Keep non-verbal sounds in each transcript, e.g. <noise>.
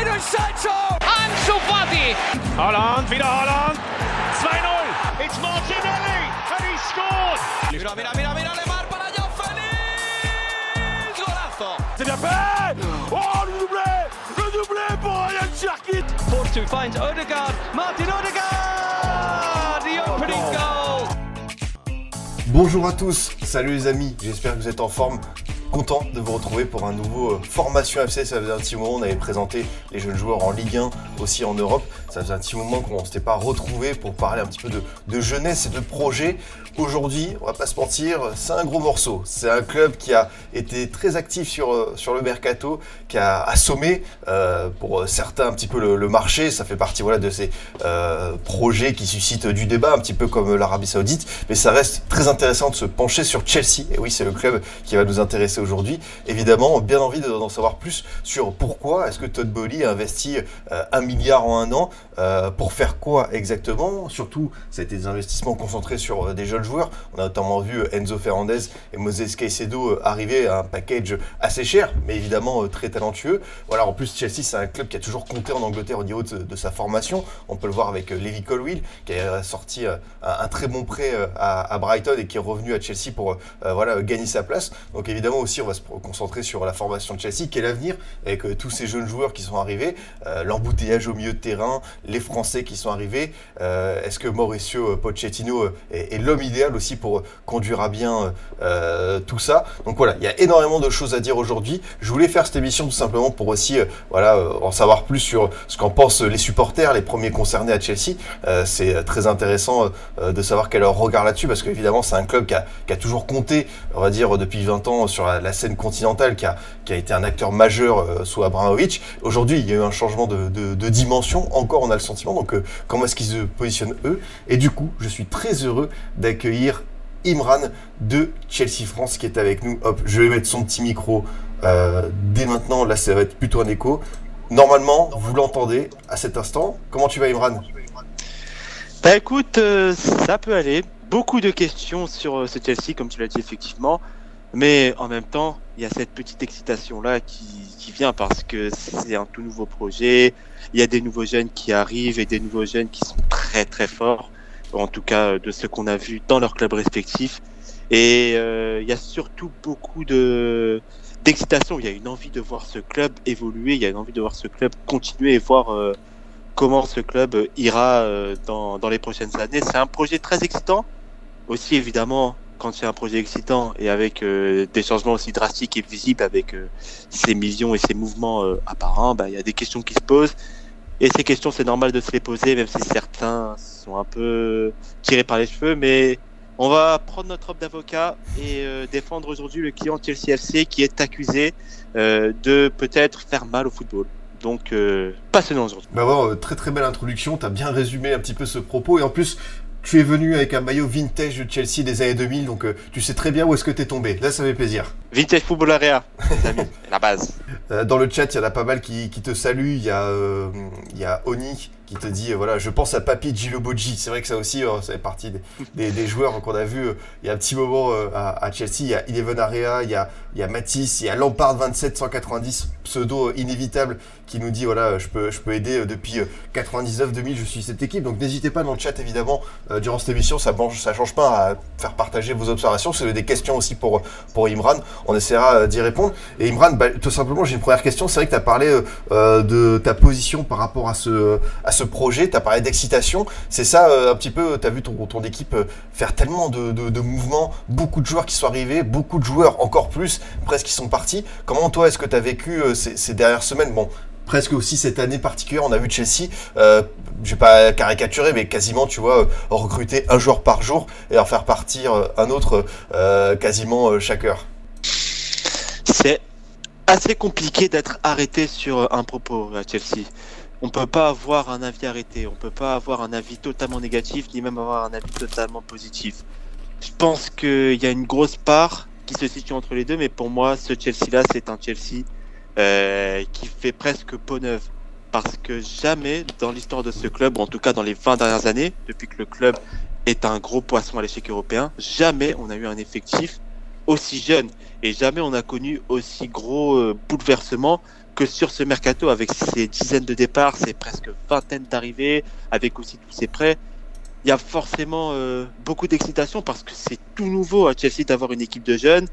Jadon Sancho! Ansu Fati! Holland, wieder Holland! 2-0! It's Martinelli! And he scored! Mira, mira, mira, mira, Lemar para Joao Félix! Golazo! C'est bien fait Oh, le doublé Le doublé pour Ryan Cherkit Force 2 finds Odegaard. Martin Odegaard! The opening goal! Bonjour à tous, salut les amis, j'espère que vous êtes en forme. Content de vous retrouver pour un nouveau euh, Formation FC. Ça faisait un petit moment, on avait présenté les jeunes joueurs en Ligue 1, aussi en Europe. Ça faisait un petit moment qu'on ne s'était pas retrouvé pour parler un petit peu de, de jeunesse et de projet. Aujourd'hui, on va pas se mentir, c'est un gros morceau. C'est un club qui a été très actif sur, euh, sur le mercato, qui a assommé euh, pour certains un petit peu le, marché. Ça fait partie voilà, de ces euh, projets qui suscitent du débat, un petit peu comme l'Arabie Saoudite. Mais ça reste très intéressant de se pencher sur Chelsea. Et oui, c'est le club qui va nous intéresser aujourd'hui. Évidemment, bien envie d'en savoir plus sur pourquoi est-ce que Todd Bowley a investi euh, un milliard en un an. Euh, pour faire quoi exactement? Surtout, ça a été des investissements concentrés sur euh, des jeunes joueurs. On a notamment vu Enzo Fernandez et Moses Caicedo arriver à un package assez cher, mais évidemment très talentueux. Voilà, en plus, Chelsea, c'est un club qui a toujours compté en Angleterre au niveau de, sa formation. On peut le voir avec Levi Colwill, qui a sorti un, un, très bon prêt à, Brighton et qui est revenu à Chelsea pour voilà, gagner sa place. Donc évidemment aussi, on va se concentrer sur la formation de Chelsea, quel avenir avec euh, tous ces jeunes joueurs qui sont arrivés, euh, l'embouteillage au milieu de terrain, les Français qui sont arrivés. Euh, Est-ce que Mauricio Pochettino est, est l'homme idéal aussi pour conduire à bien euh, tout ça? Donc voilà, il y a énormément de choses à dire aujourd'hui. Je voulais faire cette émission tout simplement pour aussi voilà, en savoir plus sur ce qu'en pensent les supporters, les premiers concernés à Chelsea. C'est très intéressant de savoir quel leur regard là-dessus parce qu'évidemment c'est un club qui a, toujours compté, on va dire, depuis 20 ans sur la, scène continentale, qui a, été un acteur majeur euh, sous Abramovich. Aujourd'hui, il y a eu un changement de, dimension. Encore, on a le sentiment. Donc, euh, comment est-ce qu'ils se positionnent eux Et du coup, je suis très heureux d'accueillir Imran de Chelsea France qui est avec nous. Hop, je vais mettre son petit micro euh, dès maintenant. Là, ça va être plutôt un écho. Normalement, vous l'entendez à cet instant. Comment tu vas, Imran? Bah écoute, euh, ça peut aller. Beaucoup de questions sur ce Chelsea, comme tu l'as dit effectivement. Mais en même temps, il y a cette petite excitation là qui, qui vient parce que c'est un tout nouveau projet. Il y a des nouveaux jeunes qui arrivent et des nouveaux jeunes qui sont très très forts, en tout cas de ce qu'on a vu dans leurs clubs respectifs. Et euh, il y a surtout beaucoup de d'excitation. Il y a une envie de voir ce club évoluer. Il y a une envie de voir ce club continuer et voir euh, comment ce club ira euh, dans, dans les prochaines années. C'est un projet très excitant. Aussi évidemment quand c'est un projet excitant et avec euh, des changements aussi drastiques et visibles avec euh, ces millions et ces mouvements euh, apparents, bah, il y a des questions qui se posent. Et ces questions, c'est normal de se les poser, même si certains sont un peu tirés par les cheveux. Mais on va prendre notre robe d'avocat et défendre aujourd'hui le client Chelsea FC qui est accusé de peut-être faire mal au football. Donc, euh, passionnant aujourd'hui. Bah ouais, très très belle introduction, tu as bien résumé un petit peu ce propos. Et en plus, tu es venu avec un maillot vintage de Chelsea des années 2000, donc euh, tu sais très bien où est-ce que tu es tombé. Là, ça fait plaisir. Vintage Football Area, <laughs> la base. Euh, dans le chat, il y en a pas mal qui, qui te saluent. Il y, euh, y, a Oni qui te dit, voilà, je pense à Papi Giloboji. C'est vrai que ça aussi, euh, ça fait partie des, joueurs qu'on a vu il y a un petit moment à, Chelsea. Il y a Eleven Area, il y a, il y a Matisse, il y a Lampard 2790, pseudo inévitable, qui nous dit, voilà, je peux, je peux aider depuis 99-2000, je suis cette équipe. Donc n'hésitez pas dans le chat, évidemment, durant cette émission, ça ne ça change pas à faire partager vos observations. Si vous avez des questions aussi pour, pour Imran, on essaiera d'y répondre. Et Imran, bah, tout simplement, j'ai une première question. C'est vrai que tu as parlé euh, de ta position par rapport à ce projet. Tu as parlé d'excitation. C'est ça, euh, un petit peu, tu as vu ton, équipe faire tellement de, mouvements, beaucoup de joueurs qui sont arrivés, beaucoup de joueurs encore plus, presque qui sont partis. Comment toi, est-ce que tu as vécu euh, ces, dernières semaines? Bon, presque aussi cette année particulière. On a vu Chelsea, euh, je vais pas caricaturer, mais quasiment, tu vois, recruter un joueur par jour et en faire partir un autre euh, quasiment chaque heure. C'est assez compliqué d'être arrêté sur un propos à Chelsea. On peut pas avoir un avis arrêté, on peut pas avoir un avis totalement négatif, ni même avoir un avis totalement positif. Je pense qu'il y a une grosse part qui se situe entre les deux, mais pour moi, ce Chelsea-là, c'est un Chelsea euh, qui fait presque peau neuve. Parce que jamais dans l'histoire de ce club, ou en tout cas dans les 20 dernières années, depuis que le club est un gros poisson à l'échec européen, jamais on a eu un effectif aussi jeune. Et jamais on a connu aussi gros euh, bouleversement que sur ce mercato avec ses dizaines de départs, ses presque vingtaine d'arrivées, avec aussi tous ses prêts. Il y a forcément euh, beaucoup d'excitation parce que c'est tout nouveau à Chelsea d'avoir une équipe de jeunes.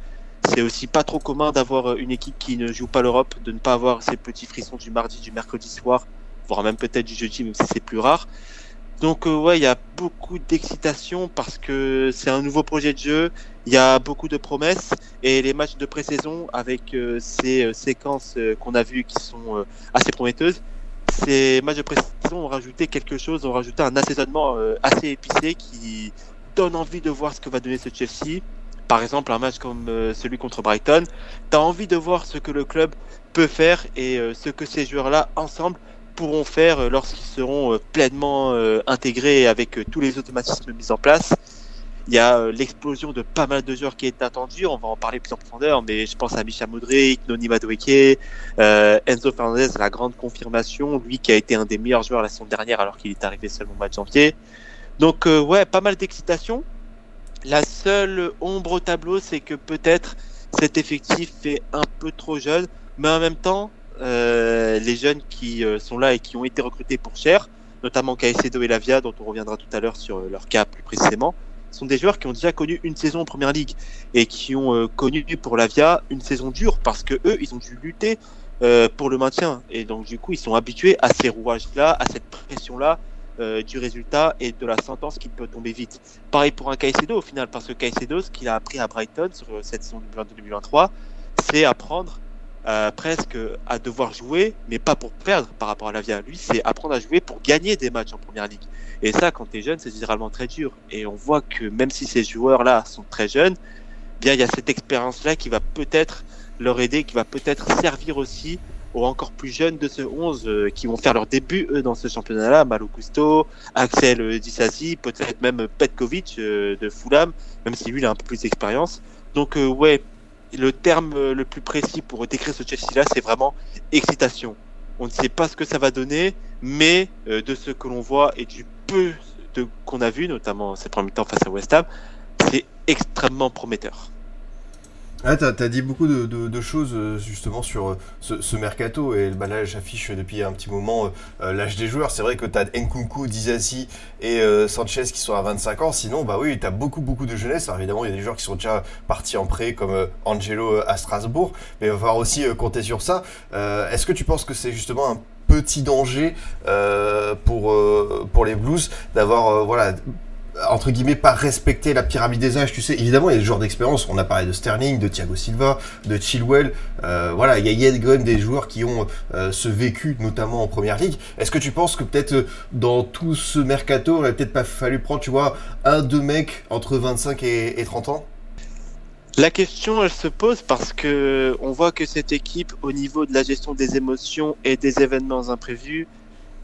C'est aussi pas trop commun d'avoir euh, une équipe qui ne joue pas l'Europe, de ne pas avoir ces petits frissons du mardi, du mercredi soir, voire même peut-être du jeudi, même si c'est plus rare. Donc euh, ouais, il y a beaucoup d'excitation parce que c'est un nouveau projet de jeu. Il y a beaucoup de promesses et les matchs de pré-saison avec euh, ces euh, séquences qu'on a vues qui sont assez prometteuses. Ces matchs de pré-saison ont rajouté quelque chose, ont rajouté un assaisonnement assez épicé qui donne envie de voir ce que va donner ce Chelsea. Par exemple, un match comme celui contre Brighton, t'as envie de voir ce que le club peut faire et ce que ces joueurs-là ensemble pourront faire euh, lorsqu'ils seront euh, pleinement euh, intégrés avec tous les automatismes mis en place. Il y a l'explosion de pas mal de joueurs qui est attendue. On va en parler plus en profondeur, mais je pense à Micha Modric, Noni Madueke, Enzo Fernandez, la grande confirmation, lui qui a été un des meilleurs joueurs la saison dernière alors qu'il est arrivé seulement au mois de janvier. Donc ouais, pas mal d'excitation. La seule ombre au tableau, c'est que peut-être cet effectif est un peu trop jeune, mais en même temps, euh, les jeunes qui euh, sont là et qui ont été recrutés pour cher, notamment Caicedo et Lavia, dont on reviendra tout à l'heure sur euh, leur cas plus précisément, sont des joueurs qui ont déjà connu une saison en première ligue et qui ont connu pour Lavia une saison dure parce que eux, ils ont dû lutter pour le maintien et donc du coup, ils sont habitués à ces rouages-là, à cette pression-là du résultat et de la sentence qui peut tomber vite. Pareil pour un Caicedo au final, parce que Caicedo, ce qu'il a appris à Brighton sur cette saison 2022-2023, c'est apprendre euh, presque à devoir jouer, mais pas pour perdre par rapport à la Via. Lui, c'est apprendre à jouer pour gagner des matchs en première ligue. Et ça, quand tu es jeune, c'est généralement très dur. Et on voit que même si ces joueurs-là sont très jeunes, bien il y a cette expérience-là qui va peut-être leur aider, qui va peut-être servir aussi aux encore plus jeunes de ce 11 euh, qui vont faire leur début eux dans ce championnat-là, Malo Gusto, Axel Disasi, peut-être même Petkovic euh, de Fulham, même si lui il a un peu plus d'expérience. Donc euh, ouais, le terme euh, le plus précis pour décrire ce Chelsea-là, c'est vraiment excitation. On ne sait pas ce que ça va donner, mais euh, de ce que l'on voit et du peu qu'on a vu, notamment ces premiers temps face à West Ham, c'est extrêmement prometteur. Ah, t'as, t'as dit beaucoup de, de- choses euh, justement sur euh, ce, mercato et là j'affiche depuis un petit moment euh, l'âge des joueurs. C'est vrai que t'as Nkunku, Dizassi et Sanchez qui sont à 25 ans. Sinon, bah oui, t'as beaucoup beaucoup de jeunesse. Alors, évidemment, il y a des joueurs qui sont déjà partis en prêt comme Angelo à Strasbourg, mais il va falloir aussi compter sur ça. Est-ce que tu penses que c'est justement un petit danger pour pour les Blues d'avoir voilà entre guillemets pas respecter la pyramide des âges tu sais. Évidemment il y a des joueurs d'expérience. On a parlé de Sterling de Thiago Silva de Chilwell. Euh, voilà il y a, quand des joueurs qui ont euh, ce vécu notamment en première ligue. Est-ce que tu penses que peut-être euh, dans tout ce mercato il aurait peut-être pas fallu prendre tu vois un deux mecs entre 25 et, et 30 ans? La question, elle se pose parce que on voit que cette équipe, au niveau de la gestion des émotions et des événements imprévus,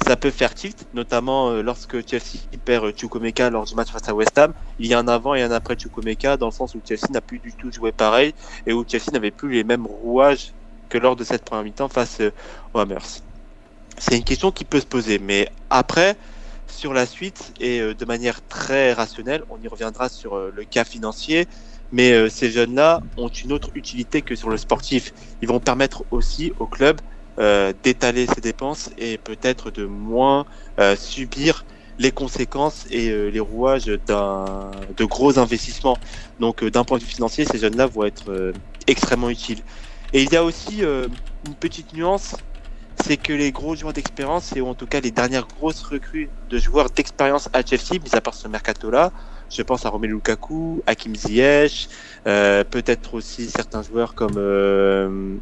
ça peut faire tilt, notamment euh, lorsque Chelsea perd euh, lors du match face à West Ham. Il y a un avant et un après Chukwemeka, dans le sens où Chelsea n'a plus du tout joué pareil et où Chelsea n'avait plus les mêmes rouages que lors de cette première mi-temps face euh, aux Hammers. C'est une question qui peut se poser, mais après, sur la suite et euh, de manière très rationnelle, on y reviendra sur euh, le cas financier. Mais ces jeunes-là ont une autre utilité que sur le sportif. Ils vont permettre aussi au club d'étaler ses dépenses et peut-être de moins euh, subir les conséquences et euh, les rouages d'un de gros investissements. Donc euh, d'un point de vue financier, ces jeunes-là vont être euh, extrêmement utiles. Et il y a aussi euh, une petite nuance, c'est que les gros joueurs d'expérience et ou en tout cas les dernières grosses recrues de joueurs d'expérience à Chelsea, mis à part ce mercato-là, je pense à Romelu Lukaku, Hakim Ziyech, euh, peut-être aussi certains joueurs comme euh,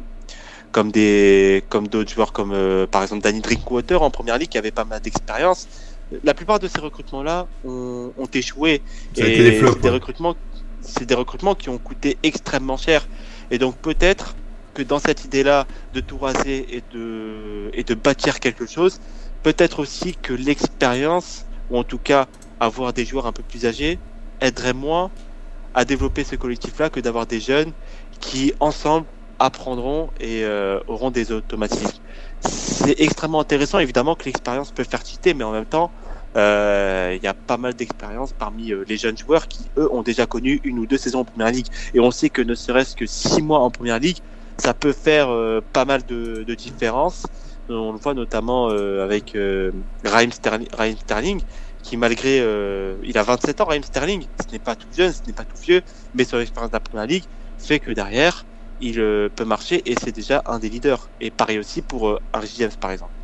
comme des comme d'autres joueurs comme euh, par exemple Danny Drinkwater en première ligue qui avait pas mal d'expérience. La plupart de ces recrutements là ont, ont échoué. Ça des flops, recrutements c'est des recrutements qui ont coûté extrêmement cher. Et donc peut-être que dans cette idée là de tout raser et de et de bâtir quelque chose, peut-être aussi que l'expérience ou en tout cas avoir des joueurs un peu plus âgés aiderait moins à développer ce collectif-là que d'avoir des jeunes qui ensemble apprendront et euh, auront des automatismes. C'est extrêmement intéressant, évidemment que l'expérience peut faire citer, mais en même temps, euh, il y a pas mal d'expérience parmi euh, les jeunes joueurs qui, eux, ont déjà connu une ou deux saisons en première ligue. Et on sait que ne serait-ce que six mois en première ligue, ça peut faire euh, pas mal de, de différences. On le voit notamment avec Raheem Sterling, Raheem Sterling, qui malgré, il a 27 ans, Raheem Sterling, ce n'est pas tout jeune, ce n'est pas tout vieux, mais son expérience de la première ligue fait que derrière, il peut marcher et c'est déjà un des leaders. Et pareil aussi pour un James par exemple.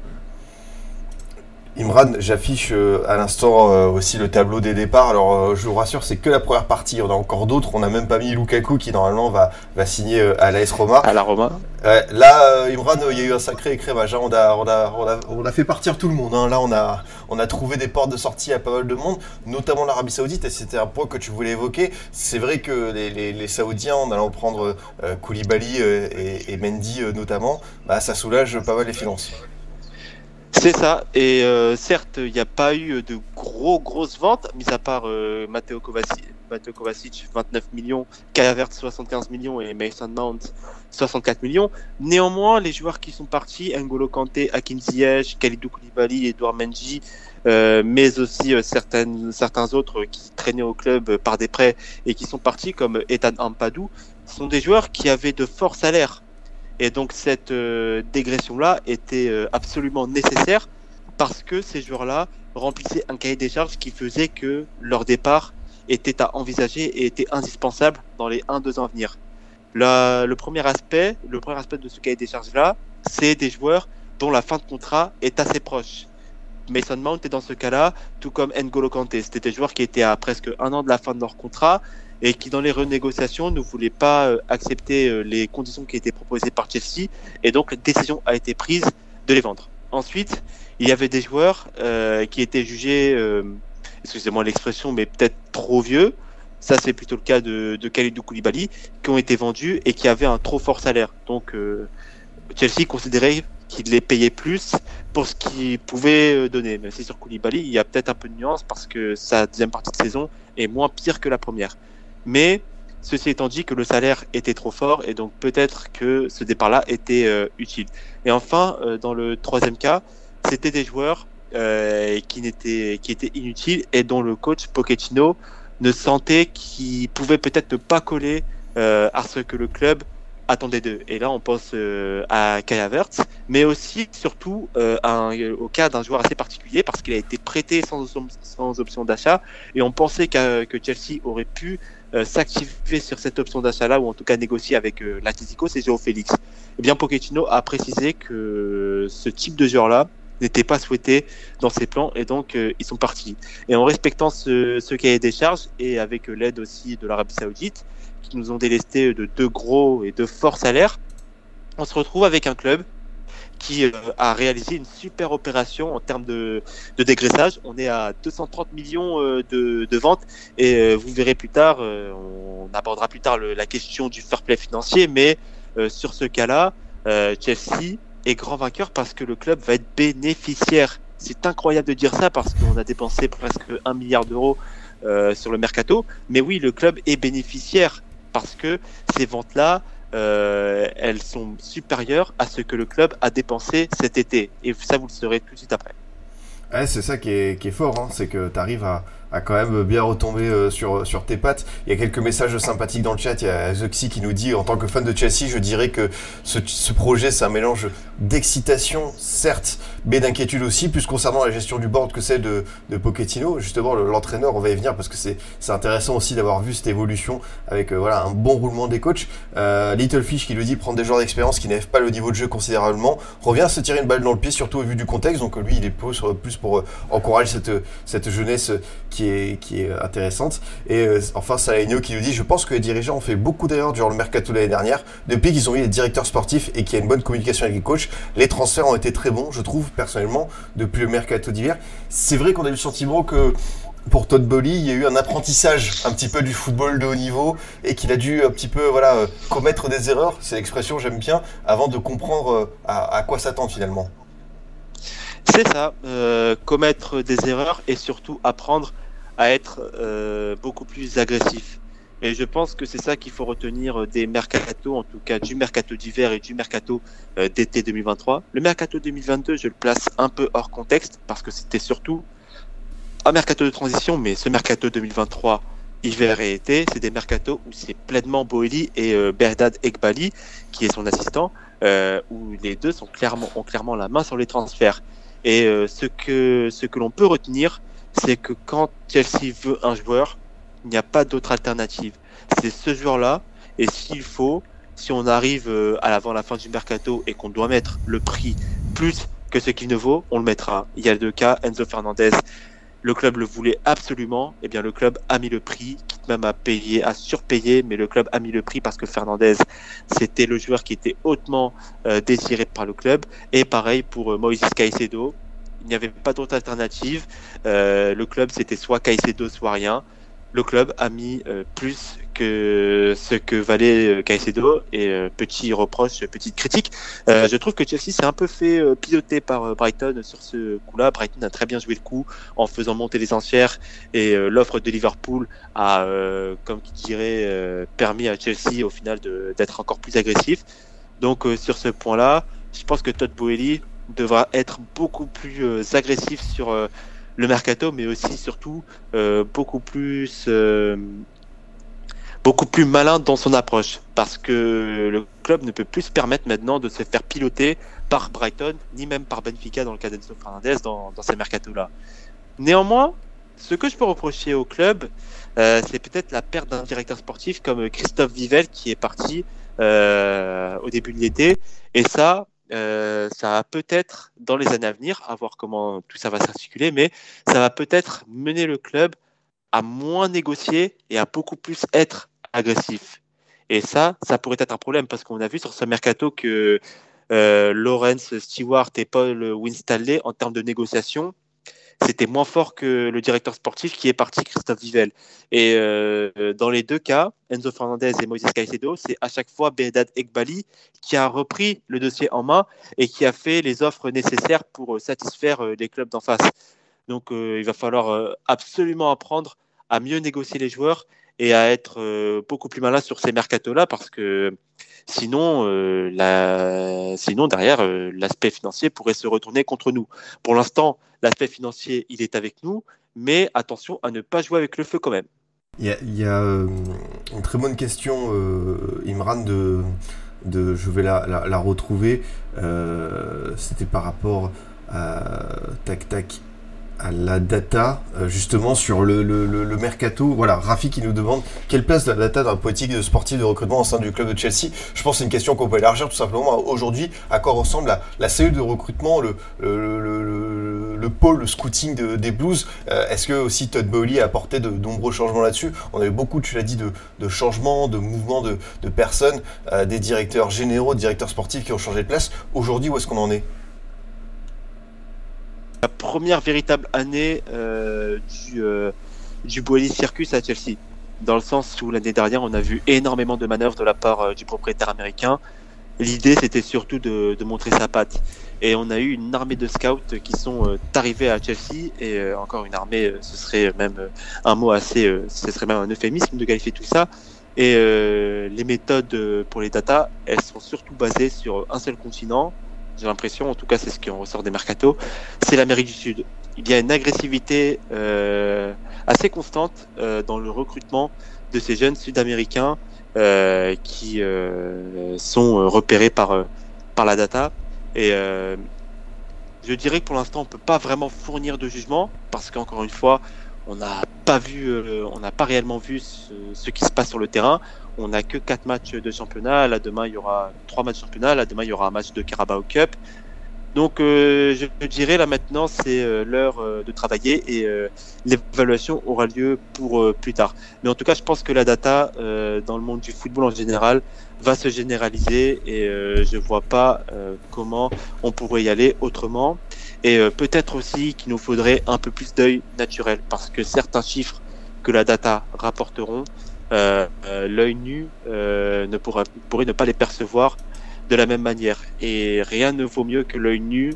Imran, j'affiche euh, à l'instant euh, aussi le tableau des départs. Alors, euh, je vous rassure, c'est que la première partie. On a encore d'autres. On n'a même pas mis Lukaku qui normalement va, va signer à l'AS Roma. À la Roma. là, Imran, il y a eu un sacré écrémage. On, a, on, a, on, a, on, a, fait partir tout le monde. Hein. Là, on a, on a trouvé des portes de sortie à pas mal de monde, notamment l'Arabie Saoudite. Et c'était un point que tu voulais évoquer. C'est vrai que les, les, les, Saoudiens, en allant prendre Koulibaly et, et, Mendy notamment, bah, ça soulage pas mal les finances. C'est ça. Et euh, certes, il n'y a pas eu de gros grosses ventes, mis à part euh, Matteo, Kovacic, Matteo Kovacic 29 millions, Kai 75 millions et Mason Mount 64 millions. Néanmoins, les joueurs qui sont partis, N'Golo Kanté, Hakim Ziyech, Khalidou Koulibaly, Edouard Menji, euh, mais aussi euh, certaines, certains autres qui traînaient au club par des prêts et qui sont partis, comme Ethan Ampadou, sont des joueurs qui avaient de forts salaires et donc cette euh, dégression-là était euh, absolument nécessaire parce que ces joueurs-là remplissaient un cahier des charges qui faisait que leur départ était à envisager et était indispensable dans les 1-2 ans à venir. Le premier aspect, le premier aspect de ce cahier des charges-là, c'est des joueurs dont la fin de contrat est assez proche. Mason Mount est dans ce cas-là, tout comme N'Golo Kanté. C'était des joueurs qui étaient à presque un an de la fin de leur contrat et qui dans les renégociations ne voulaient pas euh, accepter euh, les conditions qui étaient proposées par Chelsea et donc la décision a été prise de les vendre. Ensuite, il y avait des joueurs euh, qui étaient jugés, excusez-moi l'expression, mais peut-être trop vieux. Ça, c'est plutôt le cas de, de Khalidou Koulibaly, qui ont été vendus et qui avaient un trop fort salaire. Donc, Chelsea considérait qu'il les payait plus pour ce qu'il pouvait donner. Mais c'est sur Koulibaly, il y a peut-être un peu de nuance parce que sa deuxième partie de saison est moins pire que la première. Mais ceci étant dit que le salaire était trop fort et donc peut-être que ce départ-là était euh, utile. Et enfin, euh, dans le troisième cas, c'était des joueurs euh, qui, n'étaient, qui étaient inutiles et dont le coach Pochettino ne sentait qu'ils pouvaient peut-être ne pas coller à ce que le club attendait d'eux. Et là, on pense à Kai Havertz, mais aussi, surtout, au cas d'un joueur assez particulier parce qu'il a été prêté sans, sans option d'achat et on pensait que Chelsea aurait pu euh, s'activer sur cette option d'achat-là, ou en tout cas négocier avec euh, l'Atletico, c'est Joao Félix. Eh bien, Pochettino a précisé que ce type de joueur-là n'était pas souhaité dans ses plans, et donc euh, ils sont partis. Et en respectant ce, ce cahier des charges, et avec l'aide aussi de l'Arabie Saoudite, qui nous ont délesté de deux gros et de forts salaires, on se retrouve avec un club qui euh, a réalisé une super opération en termes de, dégraissage. On est à 230 millions euh, de, ventes et euh, vous verrez plus tard, on abordera plus tard la question du fair play financier, mais sur ce cas-là, Chelsea est grand vainqueur parce que le club va être bénéficiaire. C'est incroyable de dire ça parce qu'on a dépensé presque un milliard d'euros sur le mercato, mais oui, le club est bénéficiaire parce que ces ventes-là euh, elles sont supérieures à ce que le club a dépensé cet été. Et ça, vous le saurez tout de suite après. C'est ça qui est, qui est fort, hein. c'est que tu arrives à, a quand même bien retombé euh, sur, sur tes pattes. Il y a quelques messages sympathiques dans le chat. Il y a Zoxy qui nous dit en tant que fan de Chelsea, je dirais que ce, projet, c'est un mélange d'excitation, certes, mais d'inquiétude aussi, plus concernant la gestion du board que celle de, de Pochettino. Justement, l'entraîneur, on va y venir parce que c'est intéressant aussi d'avoir vu cette évolution avec euh, voilà un bon roulement des coachs. Euh, Little Fish qui nous dit prendre des joueurs d'expérience qui n'élèvent pas le niveau de jeu considérablement, revient à se tirer une balle dans le pied, surtout au vu du contexte. Donc lui, il est plus, pour encourager cette, cette jeunesse qui qui est, est intéressante. Et euh, enfin, Salenio qui nous dit Je pense que les dirigeants ont fait beaucoup d'erreurs durant le mercato l'année dernière. Depuis qu'ils ont eu les directeurs sportifs et qu'il y a une bonne communication avec les coachs, les transferts ont été très bons, je trouve, personnellement, depuis le mercato d'hiver. C'est vrai qu'on a eu le sentiment que pour Todd Bolly, il y a eu un apprentissage un petit peu du football de haut niveau et qu'il a dû un petit peu voilà euh, commettre des erreurs, c'est l'expression j'aime bien, avant de comprendre euh, à, quoi s'attendre finalement. C'est ça, euh, commettre des erreurs et surtout apprendre à être euh, beaucoup plus agressif. Et je pense que c'est ça qu'il faut retenir des mercato, en tout cas du mercato d'hiver et du mercato euh, d'été 2023. Le mercato 2022, je le place un peu hors contexte parce que c'était surtout un mercato de transition, mais ce mercato 2023, hiver et été, c'est des mercatos où c'est pleinement Boeli et euh, Berdad Ekbali, qui est son assistant, euh, où les deux sont clairement, ont clairement la main sur les transferts. Et euh, ce que, ce que l'on peut retenir, c'est que quand Chelsea veut un joueur, il n'y a pas d'autre alternative. C'est ce joueur-là, et s'il faut, si on arrive euh, à l'avant la fin du mercato et qu'on doit mettre le prix plus que ce qu'il ne vaut, on le mettra. Il y a deux cas, Enzo Fernandez, le club le voulait absolument, et eh bien le club a mis le prix, quitte même à payer, à surpayer, mais le club a mis le prix parce que Fernandez, c'était le joueur qui était hautement euh, désiré par le club. Et pareil pour euh, Moïse Caicedo, il n'y avait pas d'autre alternative. Euh, le club, c'était soit Caicedo, soit rien le club a mis euh, plus que ce que valait euh, Caicedo et euh, petit reproche, petite critique. je trouve que Chelsea s'est un peu fait piloter par Brighton sur ce coup-là. Brighton a très bien joué le coup en faisant monter les enchères et l'offre de Liverpool a, comme qui dirait, permis à Chelsea au final d'être encore plus agressif. Donc sur ce point-là, je pense que Todd Boehly devra être beaucoup plus agressif sur le mercato, mais aussi surtout euh, beaucoup plus euh, beaucoup plus malin dans son approche, parce que le club ne peut plus se permettre maintenant de se faire piloter par Brighton, ni même par Benfica dans le cas d'Enzo Fernandez dans, dans ces mercatos-là. Néanmoins, ce que je peux reprocher au club, euh, c'est peut-être la perte d'un directeur sportif comme Christophe Vivel qui est parti au début de l'été, et ça, euh, ça va peut-être, dans les années à venir, à voir comment tout ça va s'articuler, mais ça va peut-être mener le club à moins négocier et à beaucoup plus être agressif. Et ça, ça pourrait être un problème parce qu'on a vu sur ce mercato que euh, Lawrence Stewart et Paul Winstanley, en termes de négociation, c'était moins fort que le directeur sportif qui est parti, Christophe Vivel. Et euh, dans les deux cas, Enzo Fernandez et Moïse Caicedo, c'est à chaque fois Bedad Ekbali qui a repris le dossier en main et qui a fait les offres nécessaires pour euh, satisfaire euh, les clubs d'en face. Donc il va falloir absolument apprendre à mieux négocier les joueurs et à être beaucoup plus malin sur ces mercatos-là parce que Sinon. Sinon derrière, l'aspect financier pourrait se retourner contre nous. Pour l'instant, l'aspect financier, il est avec nous, mais attention à ne pas jouer avec le feu quand même. Il y a, euh, une très bonne question, Imran, de, de, je vais la, la retrouver. C'était par rapport à tac tac à la data, euh, justement sur le, mercato. Voilà, Rafi qui nous demande quelle place la data dans la politique de sportive de recrutement au sein du club de Chelsea. Je pense que c'est une question qu'on peut élargir tout simplement aujourd'hui. À quoi ressemble la, la cellule de recrutement, le, le, pôle, le scouting des Blues euh, Est-ce que aussi Todd Bowley a apporté de, nombreux changements là-dessus? On a eu beaucoup, tu l'as dit, de, changements, de mouvements de, de personnes, euh, des directeurs généraux, des directeurs sportifs qui ont changé de place. Aujourd'hui, où est-ce qu'on en est? La première véritable année euh, du, euh, du Circus à Chelsea. Dans le sens où l'année dernière, on a vu énormément de manœuvres de la part euh, du propriétaire américain. L'idée, c'était surtout de, de, montrer sa patte. Et on a eu une armée de scouts qui sont euh, arrivés à Chelsea. Et euh, encore une armée, ce serait même un mot assez, ce serait même un euphémisme de qualifier tout ça. Et les méthodes pour les data, elles sont surtout basées sur un seul continent, j'ai l'impression, en tout cas c'est ce qui en ressort des mercatos, c'est l'Amérique du Sud. Il y a une agressivité euh, assez constante euh, dans le recrutement de ces jeunes Sud-Américains euh, qui sont repérés par, par la data. Et je dirais que pour l'instant on peut pas vraiment fournir de jugement parce qu'encore une fois, on n'a pas vu, on n'a pas réellement vu ce, qui se passe sur le terrain on n'a que quatre matchs de championnat. Là, demain, il y aura trois matchs de championnat. Là, demain, il y aura un match de Carabao Cup. Donc, euh, je dirais là maintenant, c'est euh, l'heure euh, de travailler et l'évaluation aura lieu pour plus tard. Mais en tout cas, je pense que la data dans le monde du football en général va se généraliser et je vois pas comment on pourrait y aller autrement. Et peut-être aussi qu'il nous faudrait un peu plus d'œil naturel parce que certains chiffres que la data rapporteront euh, euh, l'œil nu euh, ne pourra, pourrait ne pas les percevoir de la même manière. Et rien ne vaut mieux que l'œil nu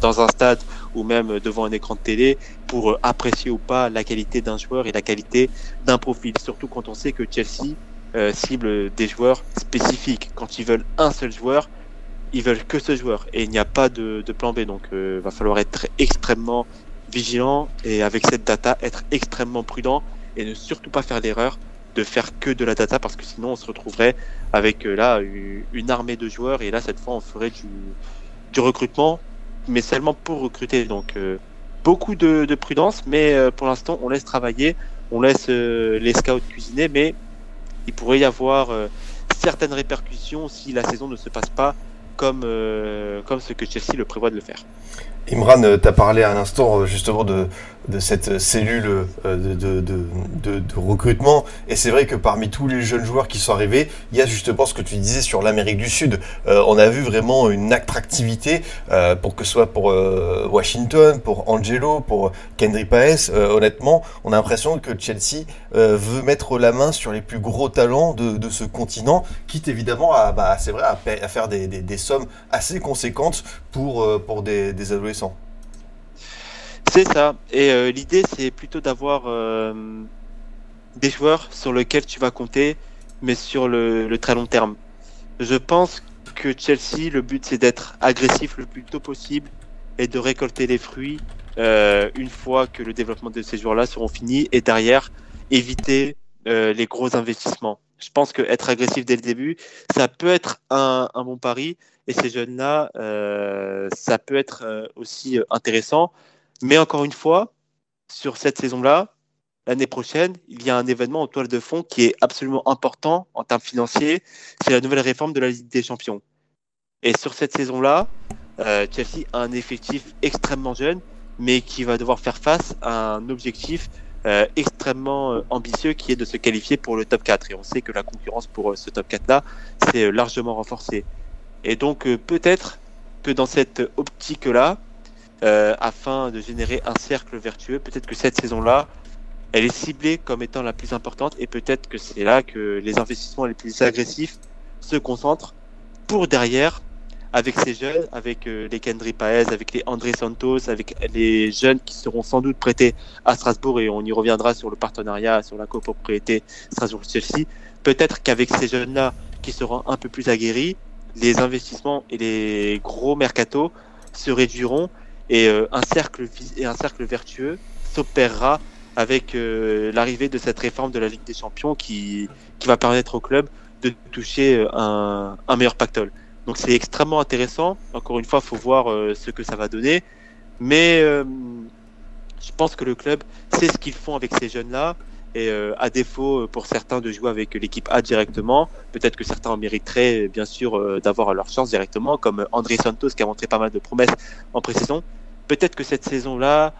dans un stade ou même devant un écran de télé pour apprécier ou pas la qualité d'un joueur et la qualité d'un profil. Surtout quand on sait que Chelsea cible des joueurs spécifiques. Quand ils veulent un seul joueur, ils veulent que ce joueur et il n'y a pas de, de plan B. Donc, il va falloir être extrêmement vigilant et avec cette data, être extrêmement prudent et ne surtout pas faire l'erreur de faire que de la data parce que sinon on se retrouverait avec euh, là une armée de joueurs et là cette fois on ferait du, du recrutement mais seulement pour recruter donc euh, beaucoup de, de, prudence mais euh, pour l'instant on laisse travailler on laisse les scouts cuisiner mais il pourrait y avoir certaines répercussions si la saison ne se passe pas comme, comme ce que Chelsea le prévoit de le faire. Imran, euh, tu as parlé à un instant euh, justement de, de cette cellule euh, de, de, de, recrutement. Et c'est vrai que parmi tous les jeunes joueurs qui sont arrivés, il y a justement ce que tu disais sur l'Amérique du Sud. on a vu vraiment une attractivité, pour que ce soit pour Washington, pour Angelo, pour Kendry Paes. honnêtement, on a l'impression que Chelsea veut mettre la main sur les plus gros talents de, ce continent, quitte évidemment à, bah, vrai, à, faire des, des, des, sommes assez conséquentes pour, pour des, des adolescents c'est ça. Et euh, l'idée, c'est plutôt d'avoir euh, des joueurs sur lesquels tu vas compter, mais sur le, très long terme. Je pense que Chelsea, le but, c'est d'être agressif le plus tôt possible et de récolter les fruits euh, une fois que le développement de ces joueurs-là seront finis et derrière éviter les gros investissements. Je pense que être agressif dès le début, ça peut être un, bon pari, et ces jeunes-là, euh, ça peut être euh, aussi euh, intéressant. Mais encore une fois, sur cette saison-là, l'année prochaine, il y a un événement en toile de fond qui est absolument important en termes financiers. C'est la nouvelle réforme de la Ligue des Champions. Et sur cette saison-là, Chelsea a un effectif extrêmement jeune, mais qui va devoir faire face à un objectif extrêmement ambitieux qui est de se qualifier pour le top 4. Et on sait que la concurrence pour ce top 4-là, c'est largement renforcée. Et donc euh, peut-être que dans cette optique-là, euh, afin de générer un cercle vertueux, peut-être que cette saison-là, elle est ciblée comme étant la plus importante et peut-être que c'est là que les investissements les plus agressifs se concentrent pour derrière, avec ces jeunes, avec euh, les Kendry Paez, avec les André Santos, avec les jeunes qui seront sans doute prêtés à Strasbourg et on y reviendra sur le partenariat, sur la copropriété Strasbourg-Chelsea. Peut-être qu'avec ces jeunes-là qui seront un peu plus aguerris, les investissements et les gros mercatos se réduiront et euh, un cercle un cercle vertueux s'opérera avec euh, l'arrivée de cette réforme de la Ligue des Champions qui, qui va permettre au club de toucher un, un meilleur pactole. Donc c'est extrêmement intéressant. Encore une fois, faut voir ce que ça va donner. Mais je pense que le club sait ce qu'ils font avec ces jeunes-là et euh, à défaut euh, pour certains de jouer avec l'équipe A directement, peut-être que certains en mériteraient bien sûr euh, d'avoir leur chance directement, comme André Santos qui a montré pas mal de promesses en pré-saison. Peut-être que cette saison-là,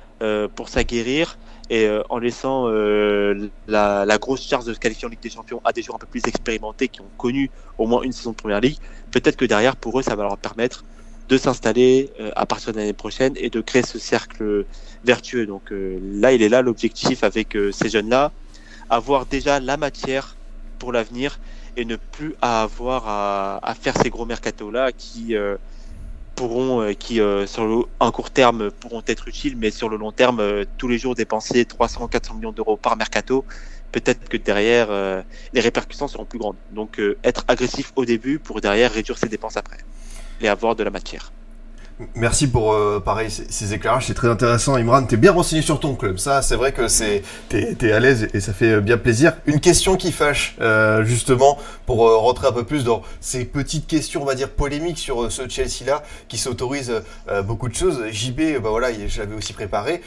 pour s'aguerrir et en laissant la, la, grosse charge de se qualifier en Ligue des Champions à des joueurs un peu plus expérimentés qui ont connu au moins une saison de Première Ligue, peut-être que derrière pour eux ça va leur permettre de s'installer à partir de l'année prochaine et de créer ce cercle vertueux. Donc là, il est là l'objectif avec ces jeunes-là, avoir déjà la matière pour l'avenir et ne plus avoir à, faire ces gros mercatos là qui euh, pourront euh, qui euh, sur le, un court terme pourront être utiles mais sur le long terme tous les jours dépenser 300 400 millions d'euros par mercato peut-être que derrière les répercussions seront plus grandes. Donc être agressif au début pour derrière réduire ses dépenses après et avoir de la matière Merci pour euh, pareil ces, éclairages, c'est très intéressant. Imran, t'es bien renseigné sur ton club. Ça, c'est vrai que c'est t'es es à l'aise et ça fait bien plaisir. Une question qui fâche, euh, justement, pour euh, rentrer un peu plus dans ces petites questions, on va dire polémiques sur ce Chelsea-là, qui s'autorise beaucoup de choses. JB, bah voilà, j'avais aussi préparé,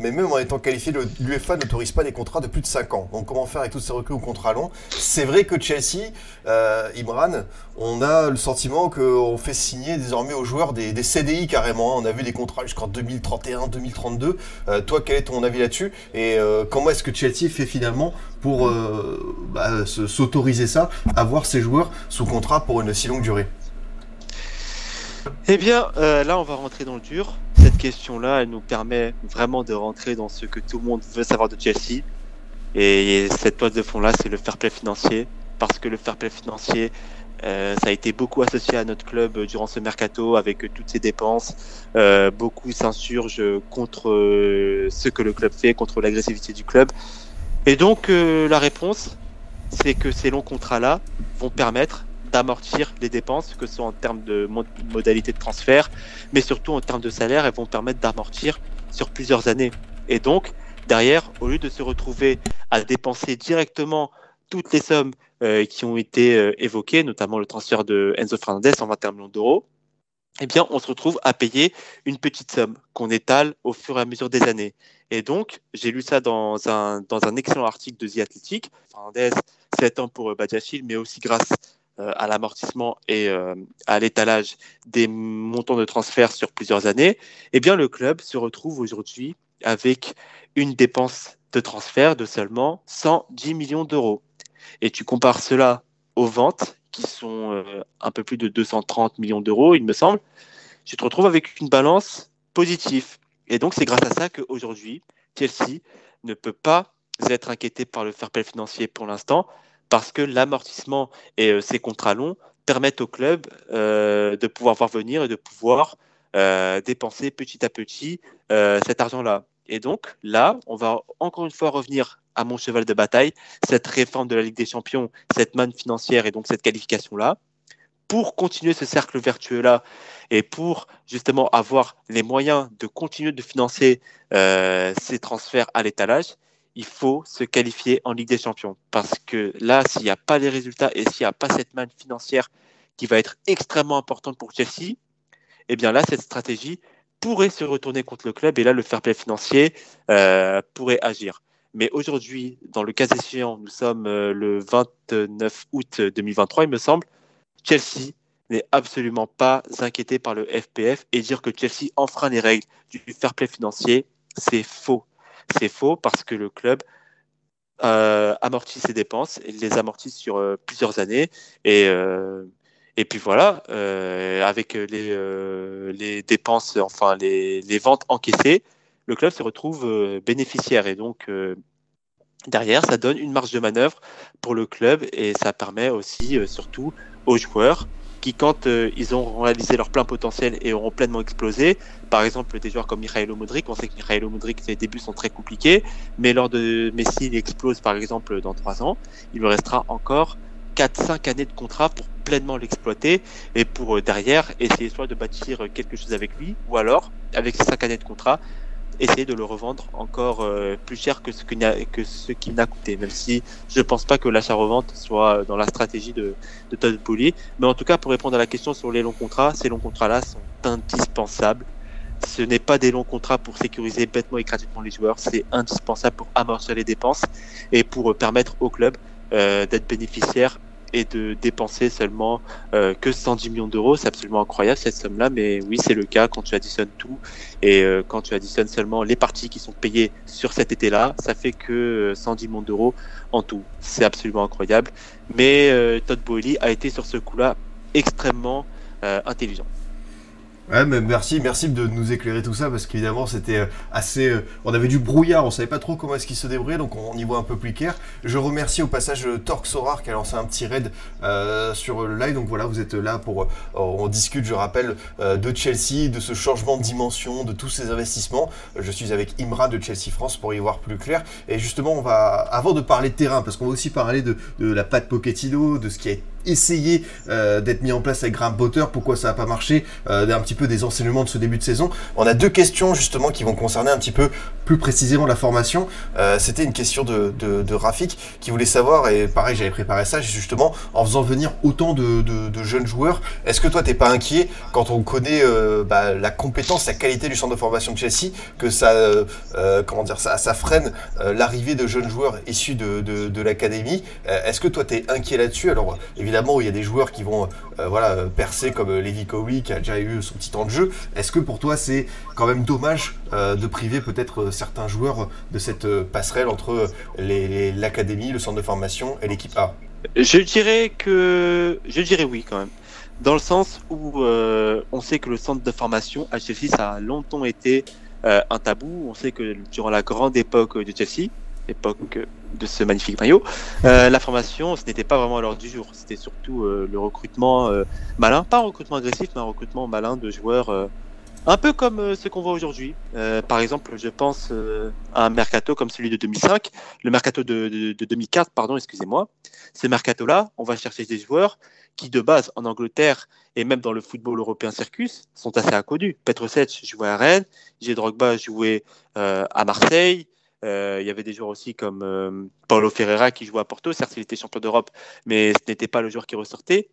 mais même en étant qualifié, l'UEFA n'autorise pas des contrats de plus de 5 ans. Donc comment faire avec tous ces recrues au contrat long? C'est vrai que Chelsea, Imran, on a le sentiment qu'on fait signer désormais aux joueurs des, des CDI carrément. Hein. On a vu des contrats jusqu'en 2031, 2032. Euh, toi, quel est ton avis là-dessus? Et euh, comment est-ce que Chelsea fait finalement pour euh, bah, s'autoriser ça, avoir ces joueurs sous contrat pour une si longue durée? Eh bien, là, on va rentrer dans le dur. Cette question-là, elle nous permet vraiment de rentrer dans ce que tout le monde veut savoir de Chelsea. Et cette toile de fond-là, c'est le fair play financier. Parce que le fair play financier, euh, ça a été beaucoup associé à notre club euh, durant ce mercato avec euh, toutes ces dépenses. Euh, beaucoup s'insurgent contre ce que le club fait, contre l'agressivité du club. Et donc la réponse, c'est que ces longs contrats-là vont permettre d'amortir les dépenses, que ce soit en termes de modalité de transfert, mais surtout en termes de salaire, elles vont permettre d'amortir sur plusieurs années. Et donc, derrière, au lieu de se retrouver à dépenser directement toutes les sommes euh, qui ont été euh, évoquées, notamment le transfert de Enzo Fernandez en 21 millions d'euros, eh bien, on se retrouve à payer une petite somme qu'on étale au fur et à mesure des années. Et donc, j'ai lu ça dans un, dans un excellent article de The Athletic. Fernandez, 7 ans pour Badiachil, mais aussi grâce euh, à l'amortissement et euh, à l'étalage des montants de transfert sur plusieurs années, eh bien, le club se retrouve aujourd'hui avec une dépense de transfert de seulement 110 millions d'euros. Et tu compares cela aux ventes qui sont euh, un peu plus de 230 millions d'euros, il me semble, tu te retrouves avec une balance positive. Et donc, c'est grâce à ça qu'aujourd'hui, Chelsea ne peut pas être inquiété par le fair play financier pour l'instant, parce que l'amortissement et euh, ces contrats longs permettent au club euh, de pouvoir voir venir et de pouvoir dépenser petit à petit cet argent-là. Et donc, là, on va encore une fois revenir à mon cheval de bataille, cette réforme de la Ligue des Champions, cette manne financière et donc cette qualification-là, pour continuer ce cercle vertueux-là et pour justement avoir les moyens de continuer de financer euh, ces transferts à l'étalage, il faut se qualifier en Ligue des Champions. Parce que là, s'il n'y a pas les résultats et s'il n'y a pas cette manne financière qui va être extrêmement importante pour Chelsea, eh bien là, cette stratégie pourrait se retourner contre le club et là, le fair play financier euh, pourrait agir. Mais aujourd'hui, dans le cas échéant, nous sommes euh, le 29 août 2023, il me semble, Chelsea n'est absolument pas inquiété par le FPF et dire que Chelsea enfreint les règles du fair play financier, c'est faux. C'est faux parce que le club euh, amortit ses dépenses, il les amortit sur euh, plusieurs années et et puis voilà, avec les, les dépenses, enfin les, les ventes encaissées, le club se retrouve euh, bénéficiaire. Et donc, euh, derrière, ça donne une marge de manœuvre pour le club et ça permet aussi, euh, surtout, aux joueurs qui, quand ils ont réalisé leur plein potentiel et auront pleinement explosé, par exemple des joueurs comme Mikhailo Modric, on sait que Mikhailo Modric, ses débuts sont très compliqués, mais lors de Messi, il explose par exemple dans trois ans, il lui restera encore 4-5 années de contrat pour pleinement l'exploiter et pour derrière essayer soit de bâtir quelque chose avec lui, ou alors, avec ces 5 années de contrat, essayer de le revendre encore euh, plus cher que ce qu'il n'a, que ce coûté, même si je ne pense pas que l'achat-revente soit dans la stratégie de, de Todd Bowley. Mais en tout cas, pour répondre à la question sur les longs contrats, ces longs contrats-là sont indispensables. Ce n'est pas des longs contrats pour sécuriser bêtement et gratuitement les joueurs, c'est indispensable pour amorcer les dépenses et pour permettre au club euh, d'être bénéficiaire et de dépenser seulement euh, que 110 millions d'euros. C'est absolument incroyable cette somme-là, mais oui, c'est le cas quand tu additionnes tout et euh, quand tu additionnes seulement les parties qui sont payées sur cet été-là, ça fait que 110 euh, millions d'euros en tout. C'est absolument incroyable. Mais Todd Boehly a été sur ce coup-là extrêmement intelligent. Merci, merci de nous éclairer tout ça parce qu'évidemment c'était euh, assez, euh, on avait du brouillard, on savait pas trop comment est-ce qu'il se débrouillait, donc on, y voit un peu plus clair. Je remercie au passage euh, Torque Sorar qui a lancé un petit raid sur le live, donc voilà, vous êtes là pour, on discute, je rappelle, de Chelsea, de ce changement de dimension, de tous ces investissements. Je suis avec Imra de Chelsea France pour y voir plus clair. Et justement, on va, avant de parler de terrain, parce qu'on va aussi parler de, la patte Pochettino, de ce qui a essayé d'être mis en place avec Graham Potter, pourquoi ça n'a pas marché, d'un petit peu des enseignements de ce début de saison. On a deux questions justement qui vont concerner un petit peu plus précisément la formation. Euh, c'était une question de, de, Rafik qui voulait savoir, et pareil j'avais préparé ça justement, en faisant venir autant de, jeunes joueurs, est-ce que toi t'es pas inquiet quand on connaît euh, bah, la compétence, la qualité du centre de formation de Chelsea, que ça, euh, comment dire, ça, freine l'arrivée de jeunes joueurs issus de, de l'académie? Est-ce que toi t'es inquiet là-dessus? Alors évidemment il y a des joueurs qui vont voilà, percer comme Levi Cowie qui a déjà eu son petit temps de jeu. Est-ce que pour toi c'est quand même dommage euh, de priver peut-être euh, certains joueurs de cette euh, passerelle entre l'académie, le centre de formation et l'équipe A? Je dirais que je dirais oui quand même. Dans le sens où on sait que le centre de formation à Chelsea ça a longtemps été un tabou. On sait que durant la grande époque de Chelsea, époque de ce magnifique maillot, la formation, ce n'était pas vraiment à l'ordre du jour. C'était surtout le recrutement malin, pas un recrutement agressif, mais un recrutement malin de joueurs un peu comme euh, ce qu'on voit aujourd'hui. Euh, par exemple, je pense euh, à un mercato comme celui de 2005, le mercato de, 2004, pardon, excusez-moi. Ce mercato-là, on va chercher des joueurs qui de base en Angleterre et même dans le football européen circus sont assez inconnus. Petrovic jouait à Rennes, J. Drogba jouait euh, à Marseille. Euh, il y avait des joueurs aussi comme euh, Paulo Ferreira qui jouait à Porto. Certes, il était champion d'Europe, mais ce n'était pas le joueur qui ressortait.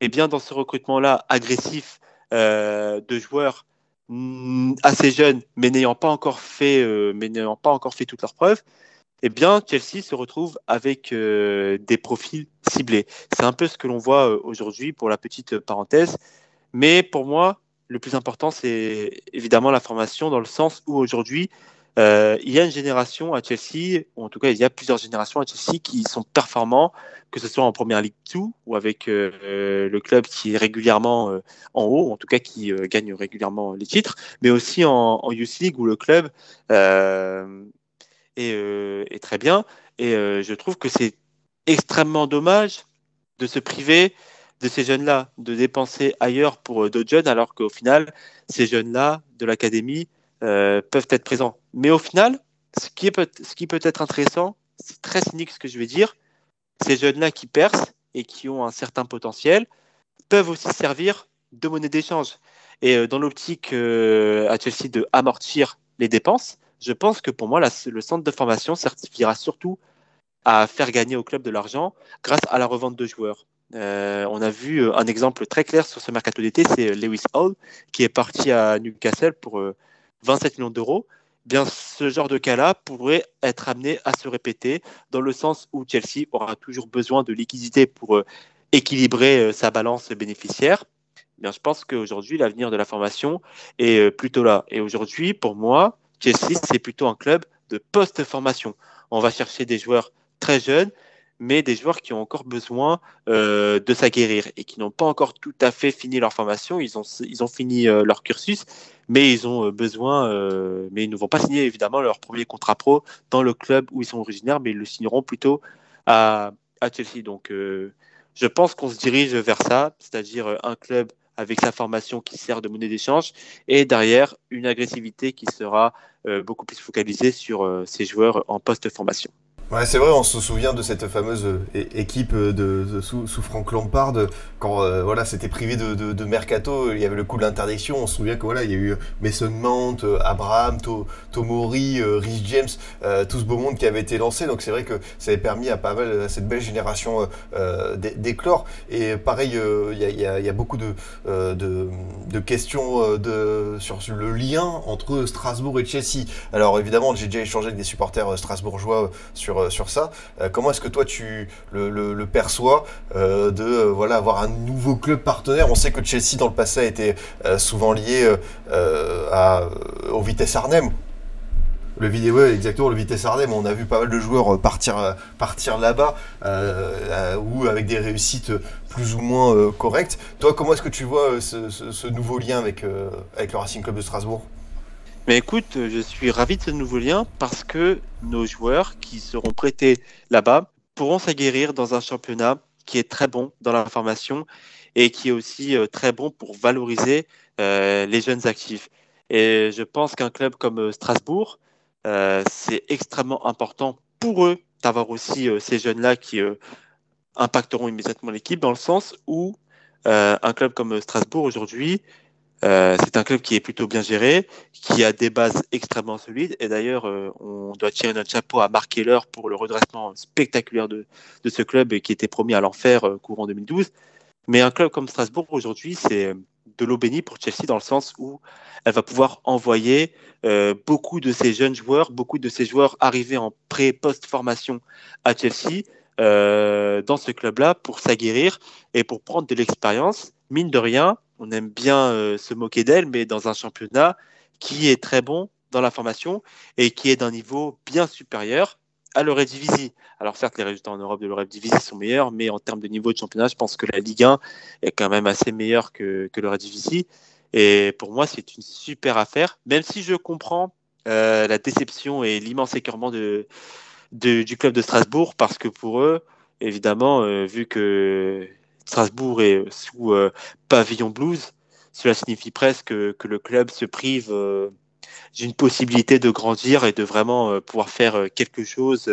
Et bien dans ce recrutement-là agressif de joueurs mm, assez jeunes, mais n'ayant pas encore fait, mais n'ayant pas encore fait toutes leurs preuves, eh bien, Chelsea se retrouve avec euh, des profils ciblés. C'est un peu ce que l'on voit euh, aujourd'hui pour la petite parenthèse. Mais pour moi, le plus important, c'est évidemment la formation dans le sens où aujourd'hui, euh, il y a une génération à Chelsea, ou en tout cas, il y a plusieurs générations à Chelsea qui sont performants, que ce soit en première Ligue 2 ou avec le club qui est régulièrement en haut, en tout cas qui gagne régulièrement les titres, mais aussi en, en Youth League où le club euh, est, très bien. Et euh, je trouve que c'est extrêmement dommage de se priver de ces jeunes-là, de dépenser ailleurs pour euh, d'autres jeunes, alors qu'au final, ces jeunes-là de l'académie peuvent être présents. Mais au final, ce qui, peut être intéressant, c'est très cynique ce que je vais dire, ces jeunes-là qui percent et qui ont un certain potentiel peuvent aussi servir de monnaie d'échange. Et dans l'optique à Chelsea de amortir les dépenses, je pense que pour moi, le centre de formation certifiera surtout à faire gagner au club de l'argent grâce à la revente de joueurs. Euh, on a vu euh, un exemple très clair sur ce mercato d'été, c'est Lewis Hall qui est parti à Newcastle pour 27 euh, millions d'euros. Bien, ce genre de cas-là pourrait être amené à se répéter dans le sens où Chelsea aura toujours besoin de liquidité pour équilibrer sa balance bénéficiaire. Bien, je pense qu'aujourd'hui, l'avenir de la formation est plutôt là. Et aujourd'hui, pour moi, Chelsea, c'est plutôt un club de post-formation. On va chercher des joueurs très jeunes, mais des joueurs qui ont encore besoin euh, de s'aguerrir et qui n'ont pas encore tout à fait fini leur formation. Ils ont, ils ont fini euh, leur cursus, mais ils ont euh, besoin, mais ils ne vont pas signer évidemment leur premier contrat pro dans le club où ils sont originaires, mais ils le signeront plutôt à, à Chelsea. Donc, je pense qu'on se dirige vers ça, c'est-à-dire un club avec sa formation qui sert de monnaie d'échange, et derrière une agressivité qui sera beaucoup plus focalisée sur ces joueurs en post-formation. Ouais, c'est vrai, on se souvient de cette fameuse euh, équipe de, sous, Frank Lampard quand voilà, c'était privé de, mercato, il y avait le coup de l'interdiction. On se souvient que voilà, il y a eu Mason Mount, Abraham, Tomori, Rhys James, tout ce beau monde qui avait été lancé. Donc c'est vrai que ça avait permis à pas mal à cette belle génération d'éclore. Et pareil, il y, a, beaucoup de, de, questions de, sur le lien entre Strasbourg et Chelsea. Alors évidemment, j'ai déjà échangé avec des supporters strasbourgeois sur euh, sur, ça. Euh, comment est-ce que toi tu le, perçois euh, de voilà avoir un nouveau club partenaire? On sait que Chelsea dans le passé a été souvent lié à, au Vitesse Arnhem. Le vidéo, exactement, le Vitesse Arnhem. On a vu pas mal de joueurs partir, partir là-bas, ou avec des réussites plus ou moins correctes. Toi, comment est-ce que tu vois ce, nouveau lien avec, avec le Racing Club de Strasbourg? Mais écoute, je suis ravi de ce nouveau lien parce que nos joueurs qui seront prêtés là-bas pourront s'aguerrir dans un championnat qui est très bon dans la formation et qui est aussi euh, très bon pour valoriser euh, les jeunes actifs. Et je pense qu'un club comme euh, Strasbourg, c'est extrêmement important pour eux d'avoir aussi ces jeunes-là qui impacteront immédiatement l'équipe dans le sens où un club comme Strasbourg aujourd'hui euh, c'est un club qui est plutôt bien géré, qui a des bases extrêmement solides. Et d'ailleurs, euh, on doit tirer notre chapeau à Mark Keller pour le redressement spectaculaire de, ce club qui était promis à l'enfer euh, courant 2012. Mais un club comme Strasbourg aujourd'hui, c'est de l'eau bénie pour Chelsea dans le sens où elle va pouvoir envoyer beaucoup de ces jeunes joueurs, beaucoup de ces joueurs arrivés en pré-post formation à Chelsea dans ce club-là pour s'aguerrir et pour prendre de l'expérience. Mine de rien, on aime bien euh, se moquer d'elle, mais dans un championnat qui est très bon dans la formation et qui est d'un niveau bien supérieur à l'Eurodivisie. Alors certes, les résultats en Europe de l'Eurodivisie sont meilleurs, mais en termes de niveau de championnat, je pense que la Ligue 1 est quand même assez meilleure que, que l'Eurodivisie. Et pour moi, c'est une super affaire, même si je comprends euh, la déception et l'immense écœurement du club de Strasbourg, parce que pour eux, évidemment, euh, vu que Strasbourg est sous euh, pavillon blues, cela signifie presque que le club se prive euh, d'une possibilité de grandir et de vraiment euh, pouvoir faire quelque chose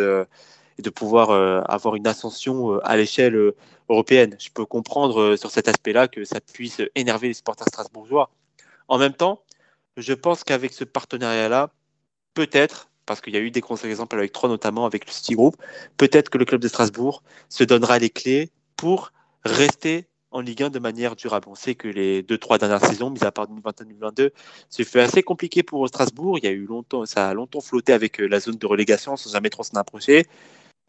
et de pouvoir avoir une ascension à l'échelle européenne. Je peux comprendre sur cet aspect-là que ça puisse énerver les supporters strasbourgeois. En même temps, je pense qu'avec ce partenariat-là, peut-être, parce qu'il y a eu des contre-exemples avec trois notamment avec le City Group, peut-être que le club de Strasbourg se donnera les clés pour rester en Ligue 1 de manière durable. On sait que les deux, trois dernières saisons, mis à part 2021-2022, c'est fait assez compliqué pour Strasbourg. Il y a eu longtemps, ça a longtemps flotté avec euh, la zone de relégation sans jamais trop s'en approcher.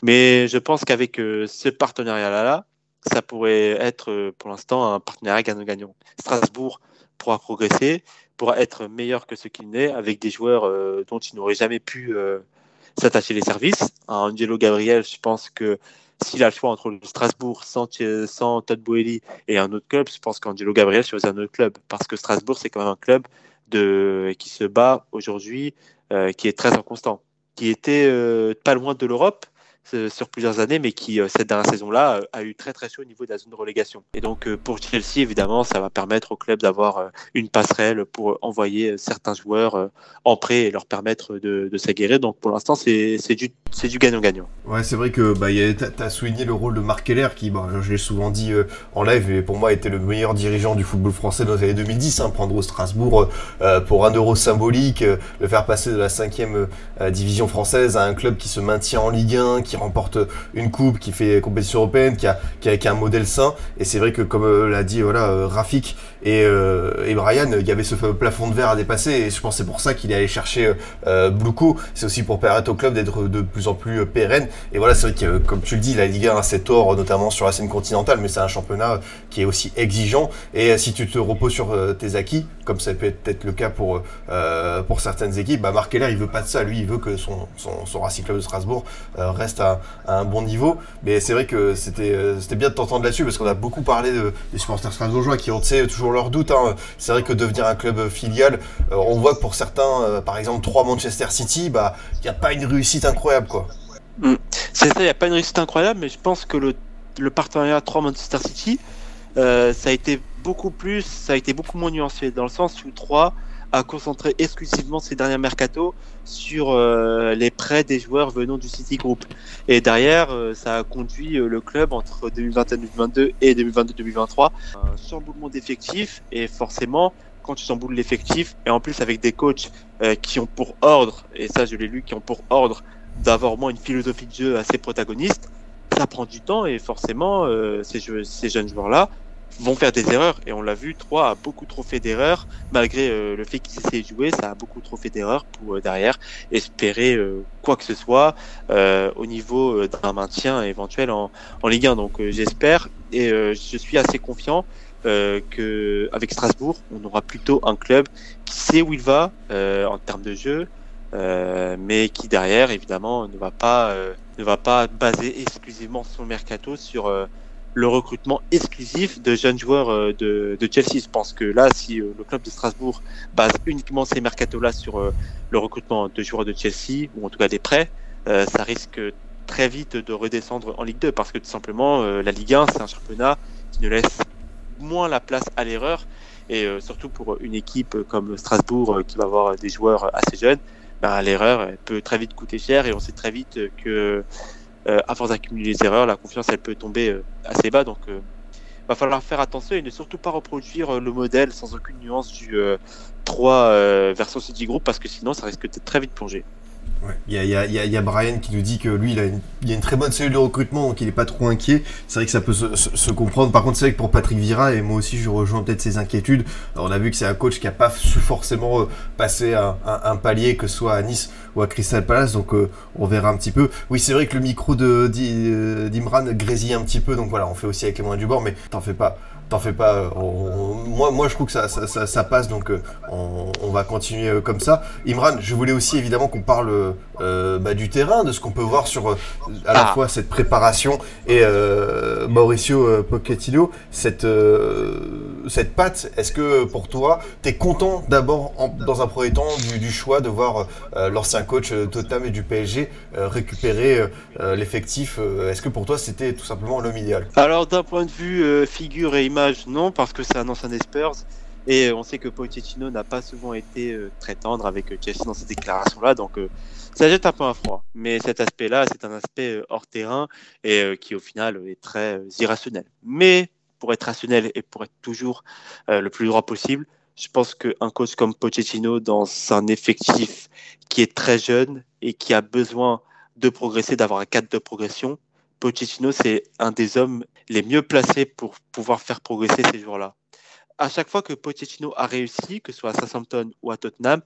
Mais je pense qu'avec euh, ce partenariat-là, ça pourrait être euh, pour l'instant un partenariat gagnant-gagnant. Strasbourg pourra progresser, pourra être meilleur que ce qu'il n'est avec des joueurs dont il n'aurait jamais pu s'attacher les services. Angelo Gabriel, je pense que s'il a le choix entre Strasbourg sans, sans Todd Boehly et un autre club, je pense qu'Angelo Gabriel choisit un autre club. Parce que Strasbourg, c'est quand même un club de, qui se bat aujourd'hui, euh, qui est très inconstant, qui était euh, pas loin de l'Europe, sur plusieurs années, mais qui, euh, cette dernière saison-là, euh, a eu très très chaud au niveau de la zone de relégation. Et donc, euh, pour Chelsea, évidemment, ça va permettre au club d'avoir une passerelle pour envoyer certains joueurs en prêt et leur permettre de, de. Donc, pour l'instant, c'est du, du gagnant-gagnant. Ouais, c'est vrai que bah, tu as souligné le rôle de Marc Keller, qui, bah, je l'ai souvent dit en live, mais pour moi, était le meilleur dirigeant du football français dans les années 2010. Hein, prendre au Strasbourg pour un euro symbolique, le faire passer de la cinquième division française à un club qui se maintient en Ligue 1, qui remporte une coupe, qui fait compétition européenne, qui a, qui a, un modèle sain. Et c'est vrai que comme euh, l'a dit voilà euh, Rafik et, euh, et, Brian, il y avait ce plafond de verre à dépasser. Et je pense c'est pour ça qu'il est allé chercher euh, Bluco. C'est aussi pour permettre au club d'être de plus en plus pérenne. Et voilà, c'est vrai que comme tu le dis, la Ligue 1 a cet or notamment sur la scène continentale, mais c'est un championnat qui est aussi exigeant. Et si tu te reposes sur tes acquis, comme ça peut être peut-être le cas pour pour certaines équipes, bah Marc Keller il veut pas de ça. Lui, il veut que son son, son Racing Club de Strasbourg reste à, à, un bon niveau. Mais c'est vrai que c'était euh, c'était bien de t'entendre là-dessus parce qu'on a beaucoup parlé de, des supporters strasbourgeois qui ont toujours leurs doutes. Hein. C'est vrai que devenir un club filial, euh, on voit que pour certains, euh, par exemple trois Manchester City, bah il n'y a pas une réussite incroyable quoi. Mm. C'est ça, il n'y a pas une réussite incroyable, mais je pense que le, le partenariat 3 Manchester City, ça a été beaucoup plus, ça a été beaucoup moins nuancé dans le sens où 3 a concentré exclusivement ses derniers mercato sur euh, les prêts des joueurs venant du City Group. Et derrière, euh, ça a conduit euh, le club entre 2021-2022 et 2022-2023 un chamboulement d'effectifs. Et forcément, quand tu chamboules l'effectif, et en plus avec des coachs qui ont pour ordre, et ça je l'ai lu, qui ont pour ordre d'avoir au moins une philosophie de jeu assez protagoniste, ça prend du temps et forcément ces, ces jeunes joueurs-là vont faire des erreurs. Et on l'a vu, 3 a beaucoup trop fait d'erreurs, malgré euh, le fait qu'il s'est de jouer, ça a beaucoup trop fait d'erreurs pour euh, derrière espérer euh, quoi que ce soit au niveau d'un maintien éventuel en, en Ligue 1. Donc j'espère et je suis assez confiant que avec Strasbourg, on aura plutôt un club qui sait où il va en termes de jeu, mais qui derrière évidemment ne va pas ne va pas baser exclusivement son mercato sur le recrutement exclusif de jeunes joueurs euh, de, Chelsea. Je pense que là, si euh, le club de Strasbourg base uniquement ces mercatos-là sur euh, le recrutement de joueurs de Chelsea, ou en tout cas des prêts, ça risque très vite de redescendre en Ligue 2 parce que tout simplement, la Ligue 1, c'est un championnat qui ne laisse moins la place à l'erreur. Et surtout pour une équipe comme Strasbourg qui va avoir des joueurs assez jeunes, ben, l'erreur peut très vite coûter cher et on sait très vite que à force d'accumuler les erreurs, la confiance elle peut tomber euh, assez bas. Donc, euh, va falloir faire attention et ne surtout pas reproduire le modèle sans aucune nuance du 3 version City Group parce que sinon ça risque d'être très vite plongé. Il y, a, Brian qui nous dit que lui, il a, une, a une très bonne cellule de recrutement, donc il n'est pas trop inquiet. C'est vrai que ça peut se, comprendre. Par contre, c'est vrai que pour Patrick Vira, et moi aussi, je rejoins peut-être ses inquiétudes. on a vu que c'est un coach qui n'a pas su forcément euh, passer un, un, palier, que ce soit à Nice ou à Crystal Palace, donc euh, on verra un petit peu. Oui, c'est vrai que le micro euh, d'Imran grésille un petit peu, donc voilà, on fait aussi avec les moyens du bord, mais t'en fais pas. T'en fais pas. Euh, moi, moi, je trouve que ça, ça, ça, passe, donc euh, on, on, va continuer euh, comme ça. Imran, je voulais aussi évidemment qu'on parle bah, du terrain, de ce qu'on peut voir sur à la ah. fois cette préparation et Mauricio Pochettino, cette cette patte. Est-ce que pour toi, t'es content d'abord dans un premier temps du, du choix de voir l'ancien coach Totam et du PSG récupérer l'effectif Est-ce que pour toi, c'était tout simplement l'homme idéal? Alors d'un point de vue figure et non, parce que c'est un ancien Spurs. Et on sait que Pochettino n'a pas souvent été euh, très tendre avec euh, Chelsea dans ces déclarations-là, donc euh, ça jette un peu un froid. Mais cet aspect-là, c'est un aspect hors terrain et qui au final est très irrationnel. Mais pour être rationnel et pour être toujours le plus droit possible, je pense qu'un coach comme Pochettino, dans un effectif qui est très jeune et qui a besoin de progresser, d'avoir un cadre de progression, Pochettino, c'est un des hommes les mieux placés pour pouvoir faire progresser ces joueurs-là à chaque fois que Pochettino a réussi, que ce soit à Southampton ou à Tottenham,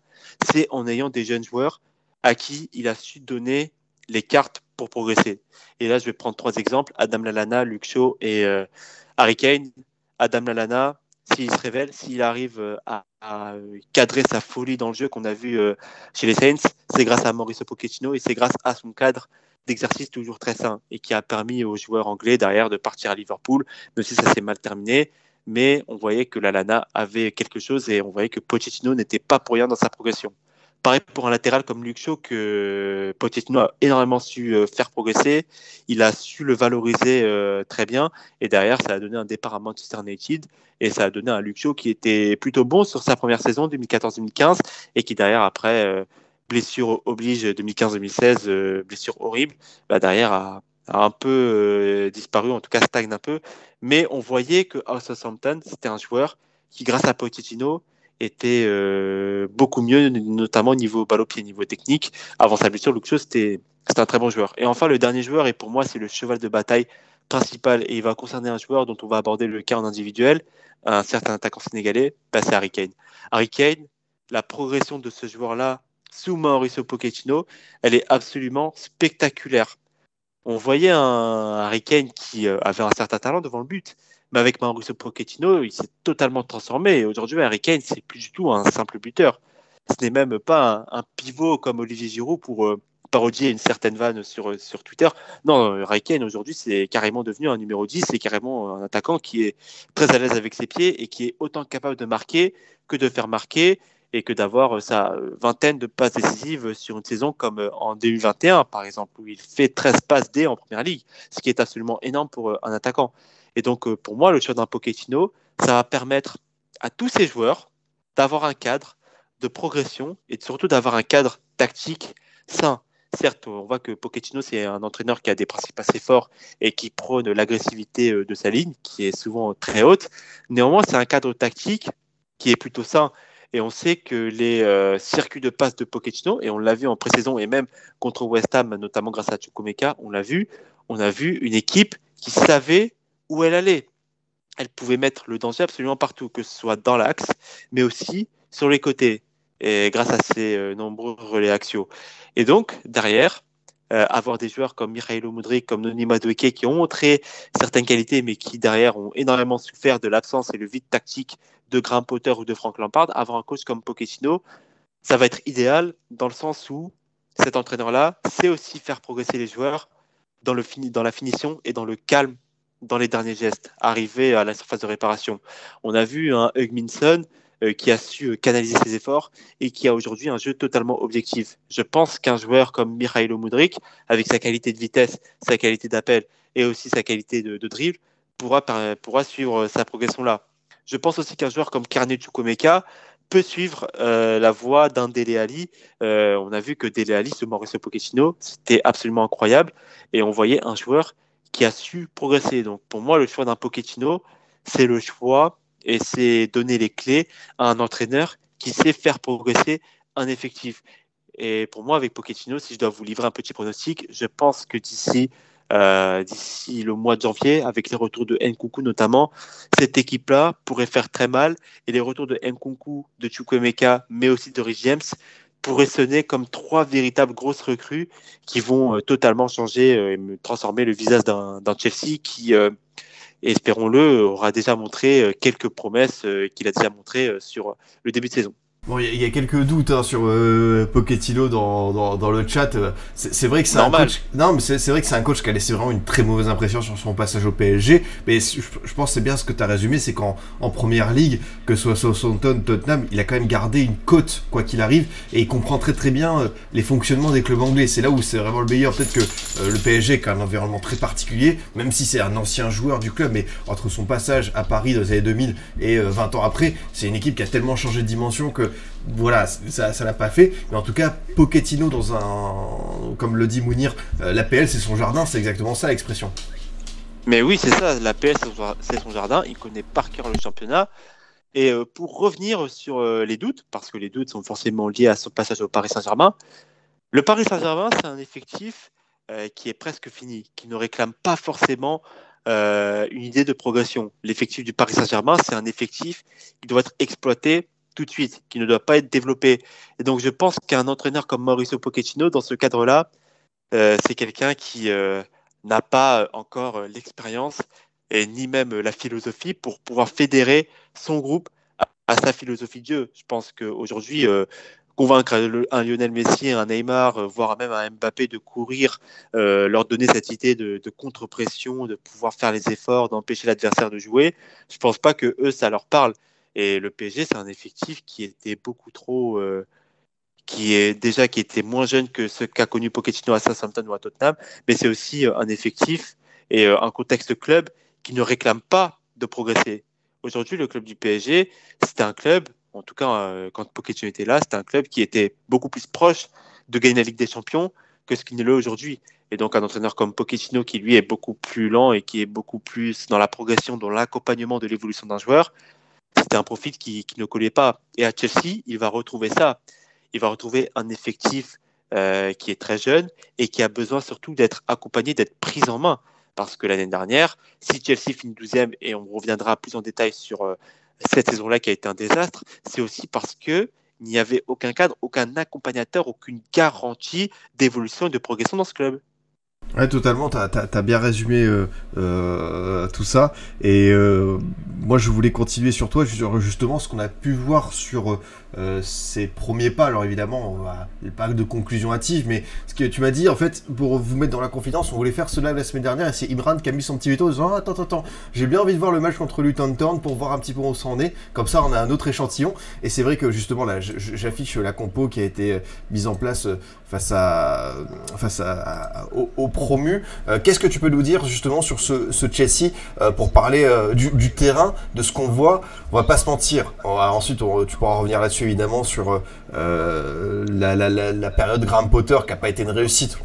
c'est en ayant des jeunes joueurs à qui il a su donner les cartes pour progresser. Et là, je vais prendre trois exemples Adam Lalana, Luke Shaw et euh, Harry Kane. Adam Lalana, s'il se révèle, s'il arrive euh, à, cadrer sa folie dans le jeu qu'on a vu euh, chez les Saints, c'est grâce à Mauricio Pochettino et c'est grâce à son cadre d'exercice toujours très sain et qui a permis aux joueurs anglais derrière de partir à Liverpool, même si ça s'est mal terminé mais on voyait que la Lana avait quelque chose et on voyait que Pochettino n'était pas pour rien dans sa progression. Pareil pour un latéral comme Luke Shaw, que Pochettino a énormément su euh, faire progresser. Il a su le valoriser euh, très bien. Et derrière, ça a donné un départ à Manchester United. Et ça a donné un Luke Shaw qui était plutôt bon sur sa première saison 2014-2015. Et qui derrière, après, euh, blessure oblige 2015-2016, blessure horrible, bah, derrière a, un peu euh, disparu, en tout cas stagne un peu. Mais on voyait que Southampton, c'était un joueur qui, grâce à Pochettino, était euh, beaucoup mieux, notamment au niveau balle au pied, niveau technique. Avant sa blessure, Luxo, c'était un très bon joueur. Et enfin, le dernier joueur, et pour moi, c'est le cheval de bataille principal, et il va concerner un joueur dont on va aborder le cas en individuel, un certain attaquant sénégalais, bah, c'est Harry Kane. Harry Kane, la progression de ce joueur-là sous Mauricio Pochettino, elle est absolument spectaculaire on voyait un Kane qui euh, avait un certain talent devant le but. Mais avec Mauricio Pochettino, il s'est totalement transformé. Aujourd'hui, Harry Kane, c'est plus du tout un simple buteur. Ce n'est même pas un, pivot comme Olivier Giroud pour euh, parodier une certaine vanne sur, euh, sur Twitter. Non, Harry aujourd'hui, c'est carrément devenu un numéro 10. C'est carrément un attaquant qui est très à l'aise avec ses pieds et qui est autant capable de marquer que de faire marquer et que d'avoir euh, sa euh, vingtaine de passes décisives sur une saison comme euh, en 2021, par exemple, où il fait 13 passes D en première ligue, ce qui est absolument énorme pour un attaquant. Et donc, pour moi, le choix d'un Pochettino, ça va permettre à tous ces joueurs d'avoir un cadre de progression et surtout d'avoir un cadre tactique sain. Certes, on voit que Pochettino, c'est un entraîneur qui a des principes assez forts et qui prône l'agressivité de sa ligne, qui est souvent très haute. Néanmoins, c'est un cadre tactique qui est plutôt sain. Et on sait que les euh, circuits de passe de Pochettino, et on l'a vu en pré-saison et même contre West Ham, notamment grâce à Chukwumeka, on l'a vu, on a vu une équipe qui savait où elle allait. Elle pouvait mettre le danger absolument partout, que ce soit dans l'axe, mais aussi sur les côtés, et grâce à ses euh, nombreux relais axiaux. Et donc, derrière, euh, avoir des joueurs comme Mikhailo Mudrik, comme Noni Madueke, qui ont montré certaines qualités, mais qui derrière ont énormément souffert de l'absence et le vide tactique de Graham Potter ou de Frank Lampard, avoir un coach comme Pochettino, ça va être idéal dans le sens où cet entraîneur-là sait aussi faire progresser les joueurs dans, le fini, dans la finition et dans le calme dans les derniers gestes, arriver à la surface de réparation. On a vu un Hugminson euh, qui a su euh, canaliser ses efforts et qui a aujourd'hui un jeu totalement objectif. Je pense qu'un joueur comme Mikhailo Mudrik, avec sa qualité de vitesse, sa qualité d'appel et aussi sa qualité de, de dribble, pourra, pourra suivre sa progression là. Je pense aussi qu'un joueur comme Karne Chukwemeka peut suivre euh, la voie d'un Dele Ali. Euh, on a vu que Dele Ali, ce Mauricio Pochettino, c'était absolument incroyable. Et on voyait un joueur qui a su progresser. Donc pour moi, le choix d'un Pochettino, c'est le choix et c'est donner les clés à un entraîneur qui sait faire progresser un effectif. Et pour moi, avec Pochettino, si je dois vous livrer un petit pronostic, je pense que d'ici euh, le mois de janvier, avec les retours de Nkunku notamment, cette équipe-là pourrait faire très mal et les retours de Nkunku, de Chukwemeka, mais aussi de Rich James pourraient sonner comme trois véritables grosses recrues qui vont euh, totalement changer euh, et transformer le visage d'un Chelsea qui, espérons-le, aura déjà montré quelques promesses qu'il a déjà montrées sur le début de saison. Bon, il y, a quelques doutes hein, sur euh, Pochettino dans, dans, dans, le chat. C'est vrai que c'est un coach. Non, mais c'est vrai que c'est un coach qui a laissé vraiment une très mauvaise impression sur son passage au PSG. Mais je, pense que c'est bien ce que tu as résumé, c'est qu'en en première ligue, que ce soit Southampton, Tottenham, il a quand même gardé une cote quoi qu'il arrive et il comprend très très bien euh, les fonctionnements des clubs anglais. C'est là où c'est vraiment le meilleur. Peut-être que euh, le PSG a un environnement très particulier, même si c'est un ancien joueur du club, mais entre son passage à Paris dans les années 2000 et 20 ans après, c'est une équipe qui a tellement changé de dimension que voilà, ça, ça l'a pas fait. Mais en tout cas, Pochettino dans un, comme le dit Mounir, euh, l'APL c'est son jardin, c'est exactement ça l'expression. Mais oui, c'est ça, l'APL c'est son jardin, il connaît par cœur le championnat. Et euh, pour revenir sur euh, les doutes, parce que les doutes sont forcément liés à son passage au Paris Saint-Germain, le Paris Saint-Germain c'est un effectif qui est presque fini, qui ne réclame pas forcément une idée de progression. L'effectif du Paris Saint-Germain c'est un effectif qui doit être exploité tout de suite, qui ne doit pas être développé. Et donc, je pense qu'un entraîneur comme Mauricio Pochettino, dans ce cadre-là, euh, c'est quelqu'un qui euh, n'a pas encore euh, l'expérience et ni même la philosophie pour pouvoir fédérer son groupe à, sa philosophie de jeu. Je pense qu'aujourd'hui, convaincre un Lionel Messi, un Neymar, voire même un Mbappé de courir, leur donner cette idée de, de contre-pression, de pouvoir faire les efforts, d'empêcher l'adversaire de jouer, je pense pas que eux, ça leur parle. Et le PSG, c'est un effectif qui était beaucoup trop. Euh, qui est déjà qui était moins jeune que ce qu'a connu Pochettino à Southampton ou à Tottenham, mais c'est aussi euh, un effectif et euh, un contexte club qui ne réclame pas de progresser. Aujourd'hui, le club du PSG, c'était un club, en tout cas quand Pochettino était là, c'était un club qui était beaucoup plus proche de gagner la Ligue des Champions que ce qu'il ne l'est aujourd'hui. Et donc un entraîneur comme Pochettino qui lui est beaucoup plus lent et qui est beaucoup plus dans la progression, dans l'accompagnement de l'évolution d'un joueur, c'était un profil qui, ne collait pas. Et à Chelsea, il va retrouver ça. Il va retrouver un effectif euh, qui est très jeune et qui a besoin surtout d'être accompagné, d'être pris en main. Parce que l'année dernière, si Chelsea finit 12e, et on reviendra plus en détail sur euh, cette saison-là qui a été un désastre, c'est aussi parce que il n'y avait aucun cadre, aucun accompagnateur, aucune garantie d'évolution et de progression dans ce club. Ouais, totalement, tu as, bien résumé euh, euh, tout ça. Et euh, moi, je voulais continuer sur toi, justement, ce qu'on a pu voir sur ses premiers pas. Alors évidemment, pas de conclusion hâtive, mais ce que tu m'as dit, en fait, pour vous mettre dans la confidence, on voulait faire cela la semaine dernière, et c'est Imran qui a mis son petit veto en disant Attends, attends, attends, j'ai bien envie de voir le match contre Luton Town pour voir un petit peu où on s'en est. Comme ça, on a un autre échantillon. Et c'est vrai que justement, là, j'affiche la compo qui a été mise en place face à face à, au, promu. Euh, qu'est-ce que tu peux nous dire justement sur ce, Chelsea euh, pour parler du, terrain, de ce qu'on voit? On va pas se mentir. ensuite, tu pourras revenir là-dessus évidemment sur euh, la, période Graham Potter qui n'a pas été une réussite.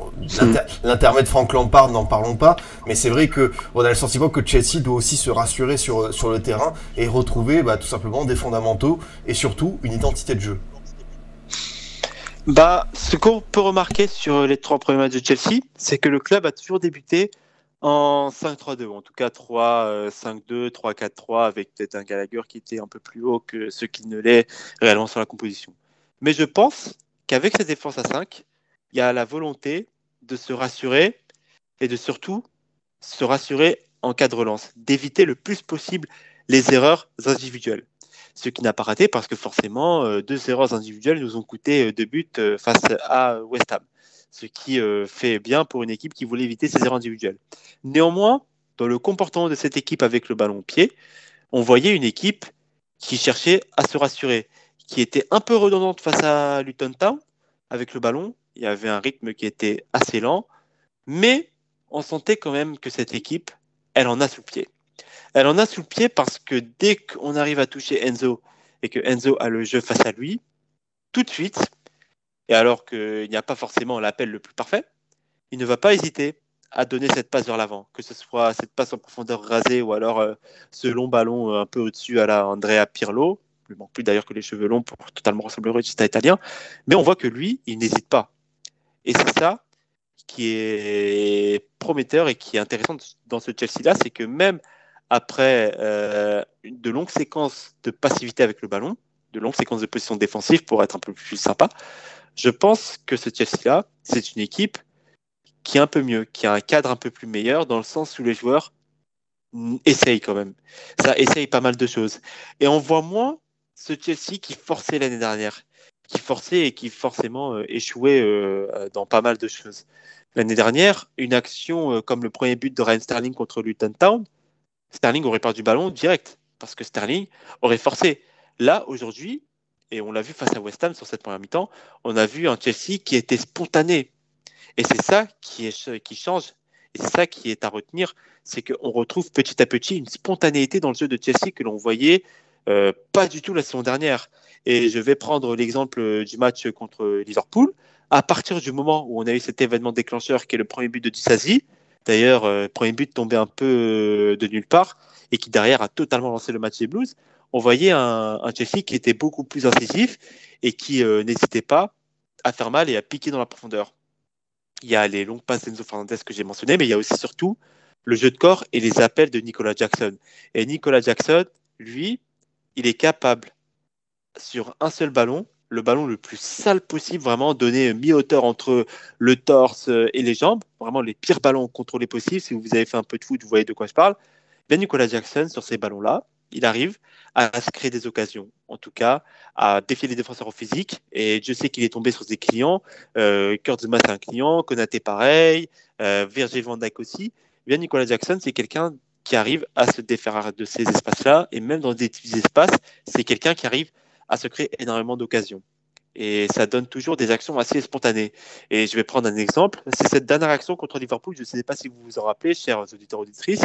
L'intermède Frank Lampard, n'en parlons pas. Mais c'est vrai qu'on a le sentiment que Chelsea doit aussi se rassurer sur, sur le terrain et retrouver bah, tout simplement des fondamentaux et surtout une identité de jeu. Bah, ce qu'on peut remarquer sur les trois premiers matchs de Chelsea, c'est que le club a toujours débuté en 5-3-2, en tout cas 3-5-2, 3-4-3, avec peut-être un Gallagher qui était un peu plus haut que ce qui ne l'est réellement sur la composition. Mais je pense qu'avec cette défense à 5, il y a la volonté de se rassurer et de surtout se rassurer en cas de relance, d'éviter le plus possible les erreurs individuelles. Ce qui n'a pas raté parce que forcément, euh, deux erreurs individuelles nous ont coûté euh, deux buts euh, face à West Ham ce qui fait bien pour une équipe qui voulait éviter ces erreurs individuelles. Néanmoins, dans le comportement de cette équipe avec le ballon pied, on voyait une équipe qui cherchait à se rassurer, qui était un peu redondante face à Luton Town avec le ballon. Il y avait un rythme qui était assez lent, mais on sentait quand même que cette équipe, elle en a sous pied. Elle en a sous le pied parce que dès qu'on arrive à toucher Enzo et que Enzo a le jeu face à lui, tout de suite, et alors qu'il n'y a pas forcément l'appel le plus parfait, il ne va pas hésiter à donner cette passe vers l'avant, que ce soit cette passe en profondeur rasée ou alors euh, ce long ballon euh, un peu au-dessus à la Andrea Pirlo. Il ne manque plus d'ailleurs que les cheveux longs pour totalement ressembler au regista italien. Mais on voit que lui, il n'hésite pas. Et c'est ça qui est prometteur et qui est intéressant dans ce Chelsea-là, c'est que même après euh, de longues séquences de passivité avec le ballon, de longues séquences de position défensive pour être un peu plus sympa, je pense que ce Chelsea-là, c'est une équipe qui est un peu mieux, qui a un cadre un peu plus meilleur, dans le sens où les joueurs essayent quand même. Ça essaye pas mal de choses. Et on voit moins ce Chelsea qui forçait l'année dernière, qui forçait et qui forcément euh, échouait euh, dans pas mal de choses. L'année dernière, une action comme le premier but de Ryan Sterling contre Luton Town, Sterling aurait perdu le ballon direct parce que Sterling aurait forcé. Là, aujourd'hui, et on l'a vu face à West Ham sur cette première mi-temps, on a vu un Chelsea qui était spontané. Et c'est ça qui, est, qui change. Et c'est ça qui est à retenir, c'est qu'on retrouve petit à petit une spontanéité dans le jeu de Chelsea que l'on voyait euh, pas du tout la saison dernière. Et je vais prendre l'exemple du match contre Liverpool. À partir du moment où on a eu cet événement déclencheur qui est le premier but de Dissasi, d'ailleurs, euh, premier but tombé un peu euh, de nulle part, et qui derrière a totalement lancé le match des Blues, on voyait un, un Chelsea qui était beaucoup plus incisif et qui euh, n'hésitait pas à faire mal et à piquer dans la profondeur. Il y a les longues passes d'Enzo Fernandez que j'ai mentionnées, mais il y a aussi surtout le jeu de corps et les appels de Nicolas Jackson. Et Nicolas Jackson, lui, il est capable, sur un seul ballon, le ballon le plus sale possible, vraiment donner mi-hauteur entre le torse et les jambes, vraiment les pires ballons contrôlés possibles. Si vous avez fait un peu de foot, vous voyez de quoi je parle. Ben Nicolas Jackson, sur ces ballons-là, il arrive à se créer des occasions, en tout cas à défier les défenseurs en physique. Et je sais qu'il est tombé sur des clients. Euh, Kurt Zuma, c'est un client. Konaté, pareil. Euh, Virgil van Dijk aussi. Bien, Nicolas Jackson, c'est quelqu'un qui arrive à se défaire de ces espaces-là. Et même dans des petits espaces, c'est quelqu'un qui arrive à se créer énormément d'occasions. Et ça donne toujours des actions assez spontanées. Et je vais prendre un exemple. C'est cette dernière action contre Liverpool. Je ne sais pas si vous vous en rappelez, chers auditeurs auditrices.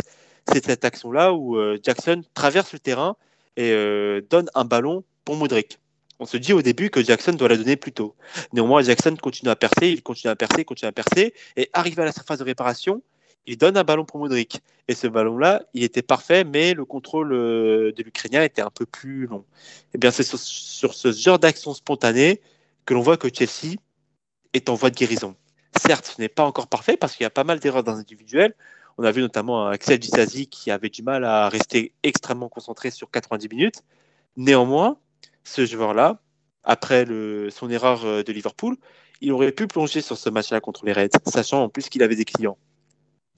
C'est cette action-là où euh, Jackson traverse le terrain et euh, donne un ballon pour Modric. On se dit au début que Jackson doit la donner plus tôt. Néanmoins, Jackson continue à percer, il continue à percer, continue à percer, et arrivé à la surface de réparation, il donne un ballon pour Modric. Et ce ballon-là, il était parfait, mais le contrôle euh, de l'Ukrainien était un peu plus long. Et eh bien, c'est sur, ce genre d'action spontanée que l'on voit que Chelsea est en voie de guérison. Certes, ce n'est pas encore parfait parce qu'il y a pas mal d'erreurs individuelles. On a vu notamment Axel Disasi qui avait du mal à rester extrêmement concentré sur 90 minutes. Néanmoins, ce joueur-là, après son erreur euh, de Liverpool, il aurait pu plonger sur ce match-là contre les Reds, sachant en plus qu'il avait des clients.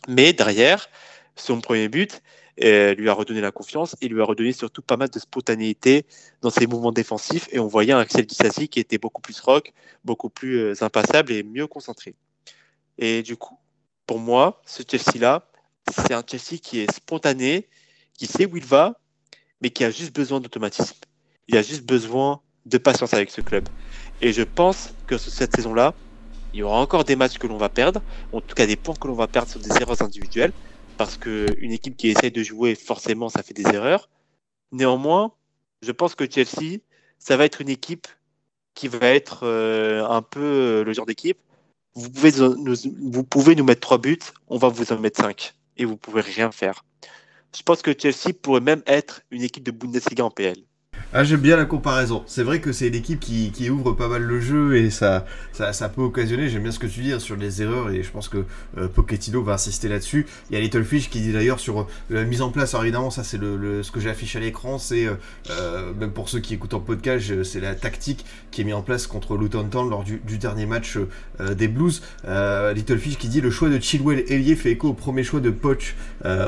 Mais derrière, son premier but euh, lui a redonné la confiance et lui a redonné surtout pas mal de spontanéité dans ses mouvements défensifs. Et on voyait un Axel Dissasi qui était beaucoup plus rock, beaucoup plus euh, impassable et mieux concentré. Et du coup, pour moi, ce Chelsea-là, c'est un Chelsea qui est spontané, qui sait où il va, mais qui a juste besoin d'automatisme. Il a juste besoin de patience avec ce club. Et je pense que cette saison-là, il y aura encore des matchs que l'on va perdre, en tout cas des points que l'on va perdre sur des erreurs individuelles, parce qu'une équipe qui essaye de jouer, forcément, ça fait des erreurs. Néanmoins, je pense que Chelsea, ça va être une équipe qui va être euh, un peu euh, le genre d'équipe. Vous pouvez nous, vous pouvez nous mettre trois buts, on va vous en mettre cinq, et vous pouvez rien faire. Je pense que Chelsea pourrait même être une équipe de Bundesliga en PL. Ah, j'aime bien la comparaison. C'est vrai que c'est l'équipe qui, qui, ouvre pas mal le jeu et ça, ça, ça peut occasionner. J'aime bien ce que tu dis hein, sur les erreurs et je pense que euh, Pochettino va insister là-dessus. Il y a Little Fish qui dit d'ailleurs sur euh, la mise en place. Alors évidemment, ça c'est le, ce que j'affiche à l'écran. C'est euh, même pour ceux qui écoutent en podcast, c'est la tactique qui est mise en place contre Luton Town lors du, du dernier match des Blues. Little Fish qui dit le choix de Chilwell Elie fait écho au premier choix de Poch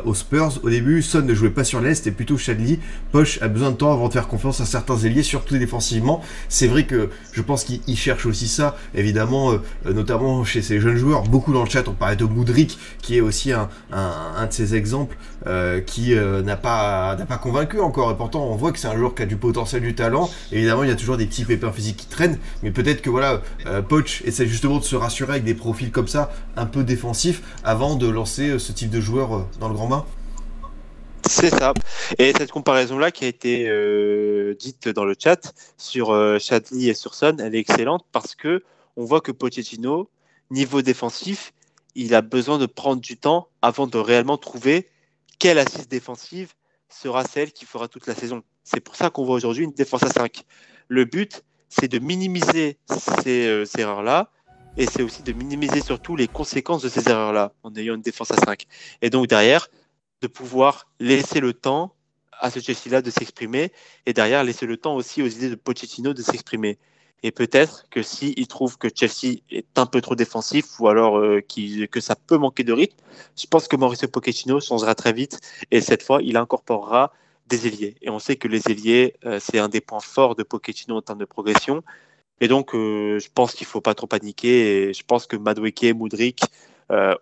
aux Spurs. Au début, Son ne jouait pas sur l'est et plutôt Chadley. Poch a besoin de temps avant de faire confiance à certains ailiers, surtout défensivement. C'est vrai que je pense qu'il cherche aussi ça, évidemment, euh, notamment chez ces jeunes joueurs. Beaucoup dans le chat, on parlait de Moudric, qui est aussi un, de ces exemples euh, qui euh, n'a pas, pas convaincu encore. Et pourtant, on voit que c'est un joueur qui a du potentiel, du talent. Évidemment, il y a toujours des petits pépins physiques qui traînent, mais peut-être que voilà, Poch essaie justement de se rassurer avec des profils comme ça, un peu défensifs, avant de lancer ce type de joueur dans le grand bain. C'est ça. Et cette comparaison-là qui a été euh, dite dans le chat sur euh, Chadley et sur Son, elle est excellente parce que on voit que Pochettino, niveau défensif, il a besoin de prendre du temps avant de réellement trouver quelle assise défensive sera celle qui fera toute la saison. C'est pour ça qu'on voit aujourd'hui une défense à 5. Le but, c'est de minimiser ces, euh, ces erreurs-là et c'est aussi de minimiser surtout les conséquences de ces erreurs-là en ayant une défense à 5. Et donc derrière, de pouvoir laisser le temps à ce Chelsea-là de s'exprimer et derrière laisser le temps aussi aux idées de Pochettino de s'exprimer. Et peut-être que s'il trouve que Chelsea est un peu trop défensif ou alors euh, que ça peut manquer de rythme, je pense que Mauricio Pochettino changera très vite et cette fois il incorporera des ailiers. Et on sait que les ailiers, euh, c'est un des points forts de Pochettino en termes de progression. Et donc, euh, je pense qu'il ne faut pas trop paniquer. Et je pense que Madueke et Moudric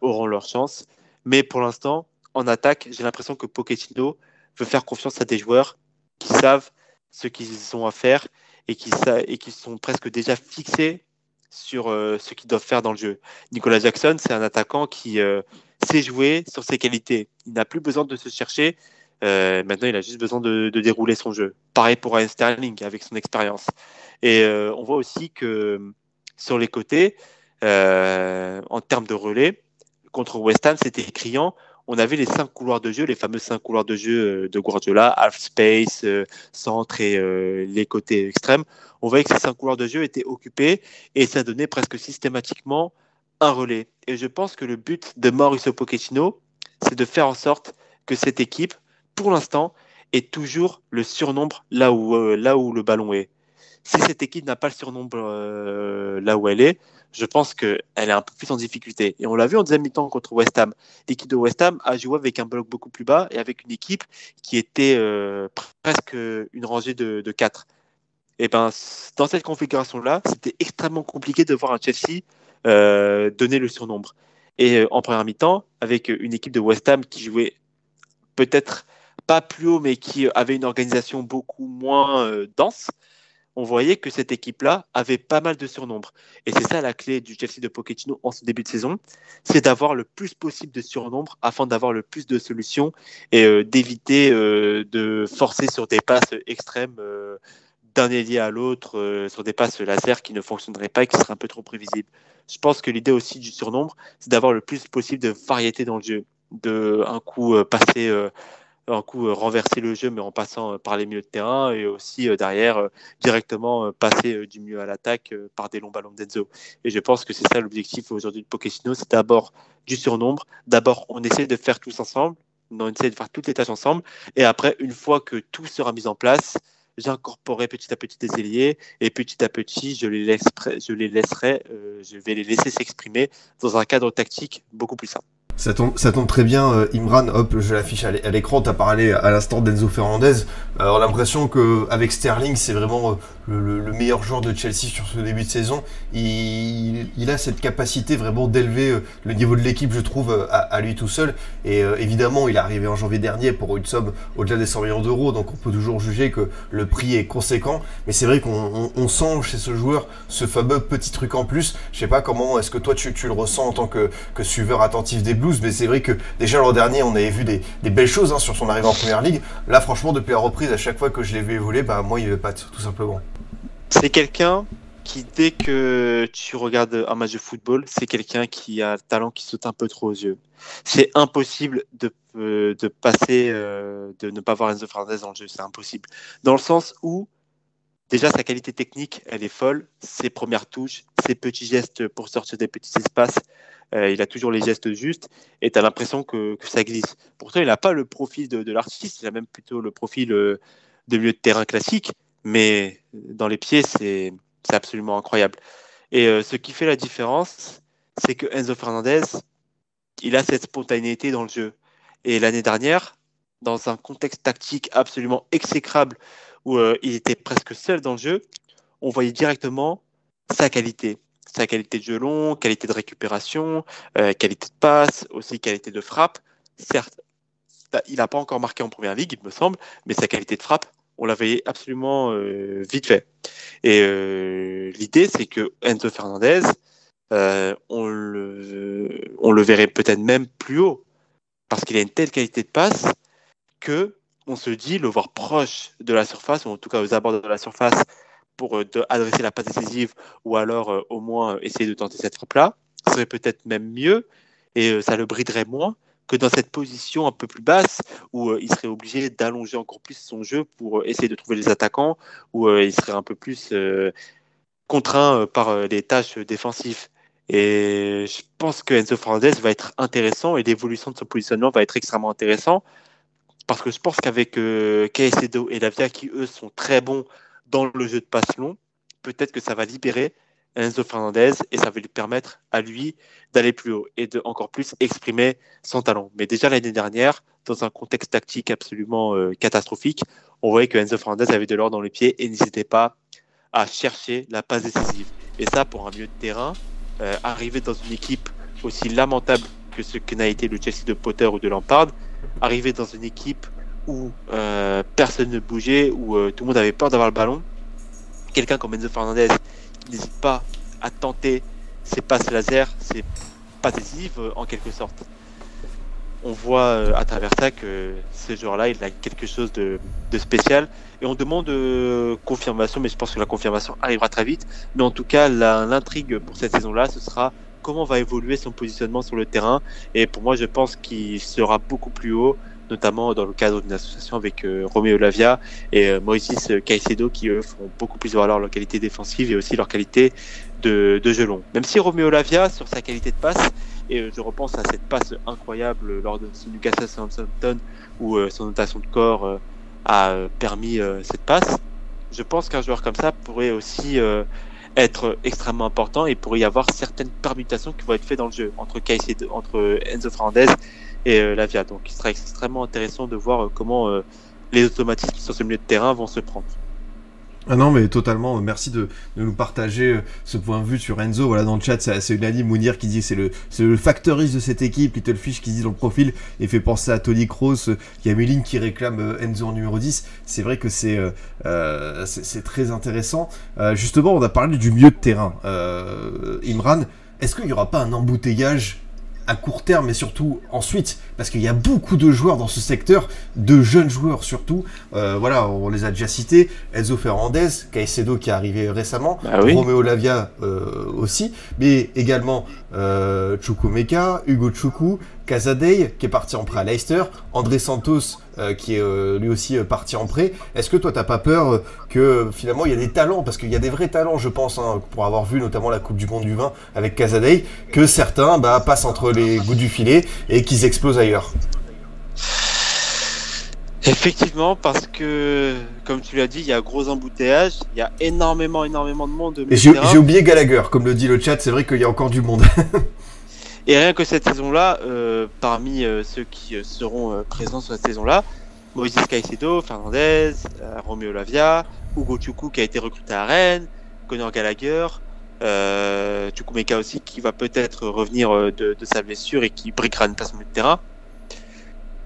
auront leur chance. Mais pour l'instant, en attaque, j'ai l'impression que Pochettino veut faire confiance à des joueurs qui savent ce qu'ils ont à faire et qui, sont presque déjà fixés sur ce qu'ils doivent faire dans le jeu. Nicolas Jackson, c'est un attaquant qui sait jouer sur ses qualités. Il n'a plus besoin de se chercher euh, maintenant, il a juste besoin de, dérouler son jeu. Pareil pour Ryan Sterling avec son expérience. Et euh, on voit aussi que sur les côtés, euh, en termes de relais, contre West Ham, c'était criant. On avait les cinq couloirs de jeu, les fameux cinq couloirs de jeu de Guardiola, half space, centre et les côtés extrêmes. On voyait que ces cinq couloirs de jeu étaient occupés et ça donnait presque systématiquement un relais. Et je pense que le but de Mauricio Pochettino, c'est de faire en sorte que cette équipe pour l'instant, est toujours le surnombre là où, euh, le ballon est. Si cette équipe n'a pas le surnombre euh, là où elle est, je pense qu'elle est un peu plus en difficulté. Et on l'a vu en deuxième mi-temps contre West Ham. L'équipe de West Ham a joué avec un bloc beaucoup plus bas et avec une équipe qui était euh, presque une rangée de, 4. Et ben, dans cette configuration-là, c'était extrêmement compliqué de voir un Chelsea donner le surnombre. Et en première mi-temps, avec une équipe de West Ham qui jouait peut-être pas plus haut, mais qui avait une organisation beaucoup moins euh, dense, on voyait que cette équipe-là avait pas mal de surnombre. Et c'est ça la clé du Chelsea de Pochettino en ce début de saison, c'est d'avoir le plus possible de surnombre afin d'avoir le plus de solutions et euh, d'éviter euh, de forcer sur des passes extrêmes d'un ailier à l'autre, sur des passes laser qui ne fonctionneraient pas et qui seraient un peu trop prévisibles. Je pense que l'idée aussi du surnombre, c'est d'avoir le plus possible de variété dans le jeu, de un coup passer un coup euh, renverser le jeu, mais en passant euh, par les milieux de terrain et aussi euh, derrière directement passer du mieux à l'attaque par des longs ballons d'Enzo. Et je pense que c'est ça l'objectif aujourd'hui de Pochettino, c'est d'abord du surnombre. D'abord, on essaie de faire tous ensemble, on essaie de faire toutes les tâches ensemble, et après, une fois que tout sera mis en place, j'incorporerai petit à petit des ailiers et petit à petit je les laisserai, je vais les laisser s'exprimer dans un cadre tactique beaucoup plus simple. Ça tombe, très bien, euh, Imran. Hop, je l'affiche à l'écran. Tu as parlé à l'instant d'Enzo Fernandez. Alors, l'impression qu'avec Sterling, c'est vraiment euh, le, meilleur joueur de Chelsea sur ce début de saison. Il, a cette capacité vraiment d'élever euh, le niveau de l'équipe, je trouve, à, lui tout seul. Et évidemment, il est arrivé en janvier dernier pour une somme au-delà des 100 millions d'euros, donc on peut toujours juger que le prix est conséquent. Mais c'est vrai qu'on sent chez ce joueur ce fameux petit truc en plus. Je sais pas comment est-ce que toi tu, tu, le ressens en tant que, que suiveur attentif des Mais c'est vrai que déjà l'an dernier, on avait vu des, belles choses hein, sur son arrivée en première ligue. Là, franchement, depuis la reprise, à chaque fois que je l'ai vu évoluer, bah moi, il me pas tout simplement. C'est quelqu'un qui, dès que tu regardes un match de football, c'est quelqu'un qui a le talent qui saute un peu trop aux yeux. C'est impossible de, euh, passer, euh, de ne pas voir Enzo Fernandez dans le jeu. C'est impossible. Dans le sens où, déjà, sa qualité technique, elle est folle. Ses premières touches, ses petits gestes pour sortir des petits espaces, euh, il a toujours les gestes justes et tu as l'impression que, ça glisse. Pourtant, il n'a pas le profil de, l'artiste, il a même plutôt le profil de milieu de terrain classique mais dans les pieds, c'est absolument incroyable. Et euh, ce qui fait la différence, c'est que Enzo Fernandez, il a cette spontanéité dans le jeu. Et l'année dernière, dans un contexte tactique absolument exécrable, où euh, il était presque seul dans le jeu, on voyait directement sa qualité. Sa qualité de jeu long, qualité de récupération, euh, qualité de passe, aussi qualité de frappe. Certes, il n'a pas encore marqué en première ligue, il me semble, mais sa qualité de frappe, on l'avait absolument euh, vite fait. Et euh, l'idée, c'est que Enzo Fernandez, on, le, on verrait peut-être même plus haut, parce qu'il a une telle qualité de passe que on se dit le voir proche de la surface, ou en tout cas aux abords de la surface, pour adresser la passe décisive, ou alors au moins essayer de tenter cette frappe-là, serait peut-être même mieux, et ça le briderait moins que dans cette position un peu plus basse où euh, il serait obligé d'allonger encore plus son jeu pour euh, essayer de trouver les attaquants, où euh, il serait un peu plus contraint par les tâches défensives. Et je pense que Enzo Fernandez va être intéressant et l'évolution de son positionnement va être extrêmement intéressant parce que je pense qu'avec euh, et Lavia qui eux sont très bons dans le jeu de passe long, peut-être que ça va libérer Enzo Fernandez et ça va lui permettre à lui d'aller plus haut et de encore plus exprimer son talent. Mais déjà l'année dernière, dans un contexte tactique absolument euh, catastrophique, on voyait que Enzo Fernandez avait de l'or dans les pieds et n'hésitait pas à chercher la passe décisive. Et ça, pour un milieu de terrain, euh, arriver dans une équipe aussi lamentable que ce que n'a été le Chelsea de Potter ou de Lampard, arriver dans une équipe où euh, personne ne bougeait, où euh, tout le monde avait peur d'avoir le ballon, quelqu'un comme Enzo Fernandez n'hésite pas à tenter ses passes laser, ses passes décisives euh, en quelque sorte. On voit à travers ça que ce joueur-là, il a quelque chose de, de spécial. Et on demande confirmation, mais je pense que la confirmation arrivera très vite. Mais en tout cas, l'intrigue pour cette saison-là, ce sera comment va évoluer son positionnement sur le terrain. Et pour moi, je pense qu'il sera beaucoup plus haut, notamment dans le cadre d'une association avec euh, Roméo Lavia et euh, Moïse Caicedo, qui eux font beaucoup plus valoir leur qualité défensive et aussi leur qualité de, de jeu long. Même si Roméo Lavia, sur sa qualité de passe, et euh, je repense à cette passe incroyable lors de Newcastle Southampton où euh, son notation de corps euh, a euh, permis euh, cette passe. Je pense qu'un joueur comme ça pourrait aussi euh, être extrêmement important et pourrait y avoir certaines permutations qui vont être faites dans le jeu entre Caicedo, entre Enzo Fernandez et euh, Lavia. Donc il sera extrêmement intéressant de voir euh, comment euh, les automatismes sur ce milieu de terrain vont se prendre. Ah non, mais totalement. Merci de, de nous partager ce point de vue sur Enzo. Voilà, dans le chat, c'est c'est unanime. Mounir qui dit c'est le, c'est le factoriste de cette équipe. Littlefish qui dit dans le profil et fait penser à Tony Kroos. Il y a Méline qui réclame Enzo en numéro 10. C'est vrai que c'est c'est très intéressant. Justement, on a parlé du milieu de terrain. Imran, est-ce qu'il n'y aura pas un embouteillage à court terme et surtout ensuite parce qu'il y a beaucoup de joueurs dans ce secteur, de jeunes joueurs surtout. Euh, voilà, on les a déjà cités. Enzo Fernandez, Caicedo qui est arrivé récemment, oui. Romeo Lavia euh, aussi, mais également euh, Chukwumeka, Hugo Chukwu, Casadei qui est parti en prêt à Leicester, André Santos euh, qui est euh, lui aussi euh, parti en prêt. Est-ce que toi t'as pas peur que finalement il y a des talents, parce qu'il y a des vrais talents je pense, hein, pour avoir vu notamment la Coupe du Monde du vin avec Casadei, que certains bah, passent entre les bouts du filet et qu'ils explosent ailleurs Effectivement, parce que, comme tu l'as dit, il y a un gros embouteillage, il y a énormément, énormément de monde. j'ai oublié Gallagher, comme le dit le chat, c'est vrai qu'il y a encore du monde. <laughs> Et rien que cette saison-là, euh, parmi euh, ceux qui euh, seront euh, présents sur cette saison-là, Moïse Caicedo, Fernandez, Romeo Lavia, Hugo Chukwu qui a été recruté à Rennes, Conor Gallagher, euh, Chukwumeka aussi qui va peut-être revenir de, de sa blessure et qui briquera une place au de terrain.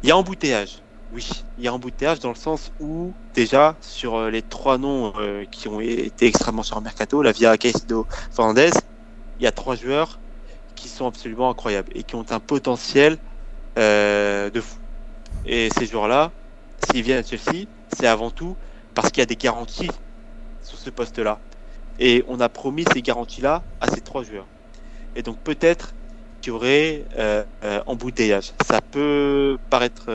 Il y a embouteillage. Oui, il y a embouteillage dans le sens où déjà sur les trois noms qui ont été extrêmement sur le mercato, Lavia, Caicedo, Fernandez, il y a trois joueurs qui sont absolument incroyables et qui ont un potentiel euh, de fou. Et ces joueurs-là, s'ils viennent à Chelsea, c'est avant tout parce qu'il y a des garanties sur ce poste-là. Et on a promis ces garanties-là à ces trois joueurs. Et donc peut-être qu'il y aurait euh, euh, embouteillage. Ça peut paraître,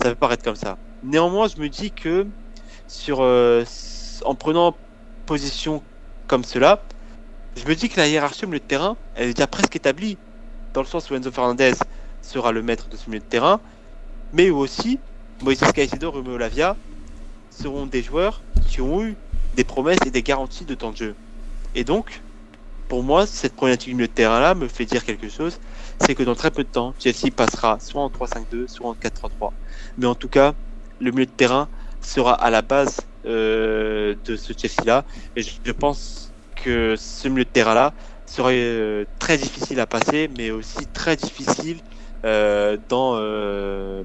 ça peut paraître comme ça. Néanmoins, je me dis que sur, en prenant position comme cela, je me dis que la hiérarchie au milieu de terrain, elle est déjà presque établie, dans le sens où Enzo Fernandez sera le maître de ce milieu de terrain, mais aussi Moïse Caicedo, Romeo Lavia seront des joueurs qui ont eu des promesses et des garanties de temps de jeu. Et donc, pour moi, cette problématique du milieu de terrain-là me fait dire quelque chose, c'est que dans très peu de temps, Chelsea passera soit en 3-5-2, soit en 4-3-3. Mais en tout cas, le milieu de terrain sera à la base euh, de ce Chelsea-là, et je pense que ce milieu de terrain-là serait euh, très difficile à passer, mais aussi très difficile euh, dans, euh,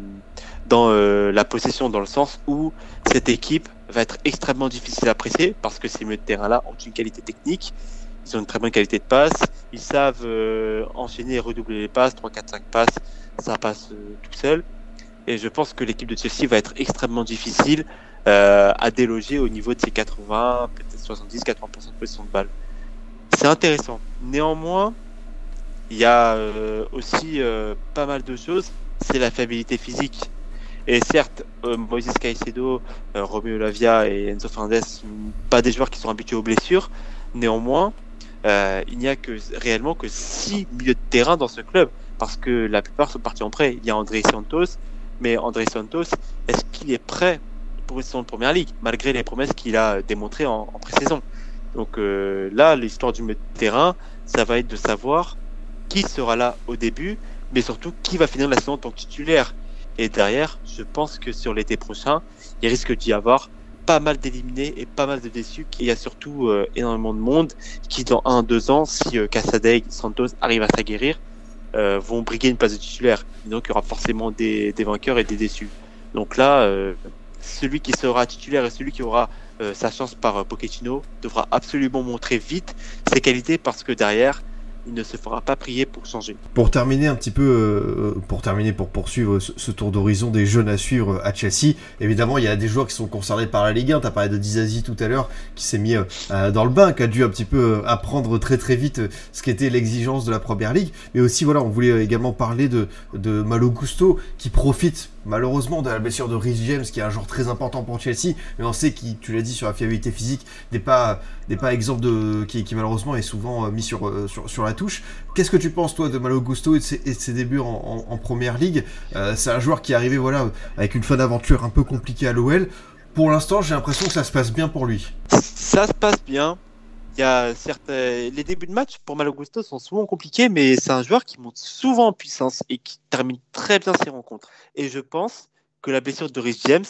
dans la possession, dans le sens où cette équipe va être extrêmement difficile à presser, parce que ces milieux de terrain-là ont une qualité technique, ils ont une très bonne qualité de passe, ils savent enchaîner et redoubler les passes, 3, 4, 5 passes, ça passe tout seul. Et je pense que l'équipe de Chelsea va être extrêmement difficile à déloger au niveau de ses 80, peut-être 70, 80% de possession de balle. C'est intéressant. Néanmoins, il y a euh, aussi euh, pas mal de choses. C'est la fiabilité physique. Et certes, euh, Moises Caicedo, euh, Romeo Lavia et Enzo Fernandez pas des joueurs qui sont habitués aux blessures. Néanmoins, il n'y a que réellement que six milieux de terrain dans ce club parce que la plupart sont partis en prêt. Il y a André Santos, mais André Santos, est-ce qu'il est prêt pour une saison de première ligue malgré les promesses qu'il a démontrées en, en pré-saison Donc euh, là, l'histoire du terrain, ça va être de savoir qui sera là au début, mais surtout qui va finir la saison en tant que titulaire. Et derrière, je pense que sur l'été prochain, il risque d'y avoir pas mal d'éliminés et pas mal de déçus. Il y a surtout euh, énormément de monde qui, dans un, deux ans, si euh, Santos arrivent à s'aguerrir, euh, vont briguer une place de titulaire. Donc il y aura forcément des, des vainqueurs et des déçus. Donc là, euh, celui qui sera titulaire et celui qui aura euh, sa chance par euh, Pochettino devra absolument montrer vite ses qualités parce que derrière, il ne se fera pas prier pour changer. Pour terminer un petit peu, euh, pour terminer, pour poursuivre ce, tour d'horizon des jeunes à suivre à Chelsea, évidemment, il y a des joueurs qui sont concernés par la Ligue 1. Tu as parlé de Dizazi tout à l'heure, qui s'est mis euh, dans le bain, qui a dû un petit peu euh, apprendre très très vite euh, ce qu'était l'exigence de la Première Ligue. Mais aussi, voilà, on voulait également parler de, de Malo Gusto, qui profite malheureusement de la blessure de Rhys James, qui est un joueur très important pour Chelsea. Mais on sait qu'il, tu l'as dit, sur la fiabilité physique, n'est pas, n'est exemple de, qui, malheureusement est souvent euh, mis sur, euh, sur, la touche. Qu'est-ce que tu penses, toi, de Malo Gusto et de ses, et de ses débuts en, en, en Première Ligue? Euh, C'est un joueur qui est arrivé voilà, avec une fin d'aventure un peu compliquée à l'OL. Pour l'instant, j'ai l'impression que ça se passe bien pour lui. Ça se passe bien. Il y a certes, les débuts de match pour Malo Gusto sont souvent compliqués, mais c'est un joueur qui monte souvent en puissance et qui termine très bien ses rencontres. Et je pense que la blessure de Rhys James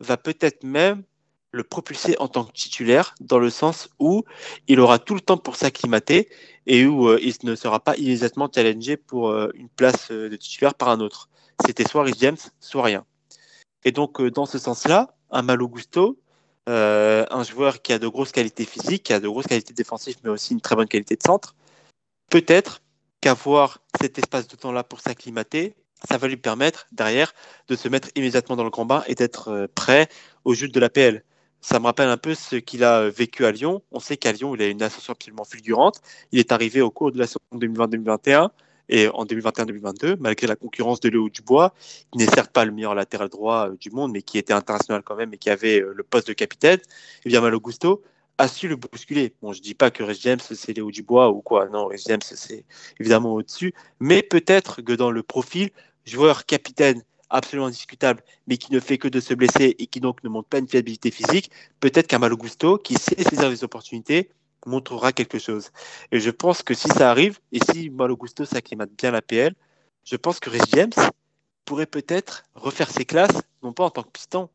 va peut-être même le propulser en tant que titulaire, dans le sens où il aura tout le temps pour s'acclimater et où euh, il ne sera pas immédiatement challengé pour euh, une place euh, de titulaire par un autre. C'était soit Rhys James, soit rien. Et donc, euh, dans ce sens-là, un Malo Gusto, euh, un joueur qui a de grosses qualités physiques, qui a de grosses qualités défensives, mais aussi une très bonne qualité de centre, peut-être qu'avoir cet espace de temps-là pour s'acclimater, ça va lui permettre derrière de se mettre immédiatement dans le combat et d'être euh, prêt au jeu de l'APL. Ça me rappelle un peu ce qu'il a vécu à Lyon. On sait qu'à Lyon, il a une ascension absolument fulgurante. Il est arrivé au cours de la saison 2020-2021 et en 2021-2022, malgré la concurrence de Léo Dubois, qui n'est certes pas le meilleur latéral droit euh, du monde, mais qui était international quand même et qui avait euh, le poste de capitaine, et bien Malo Gusto a su le bousculer. Bon, je dis pas que Rhys James c'est Léo Dubois ou quoi, non, Rhys James c'est évidemment au-dessus, mais peut-être que dans le profil, joueur capitaine absolument indiscutable, mais qui ne fait que de se blesser et qui donc ne montre pas une fiabilité physique, peut-être qu'un Malo Gusto, qui sait saisir les opportunités, montrera quelque chose. Et je pense que si ça arrive, et si Malo Gusto s'acclimate bien la PL, je pense que Rhys James pourrait peut-être refaire ses classes, non pas en tant que piston,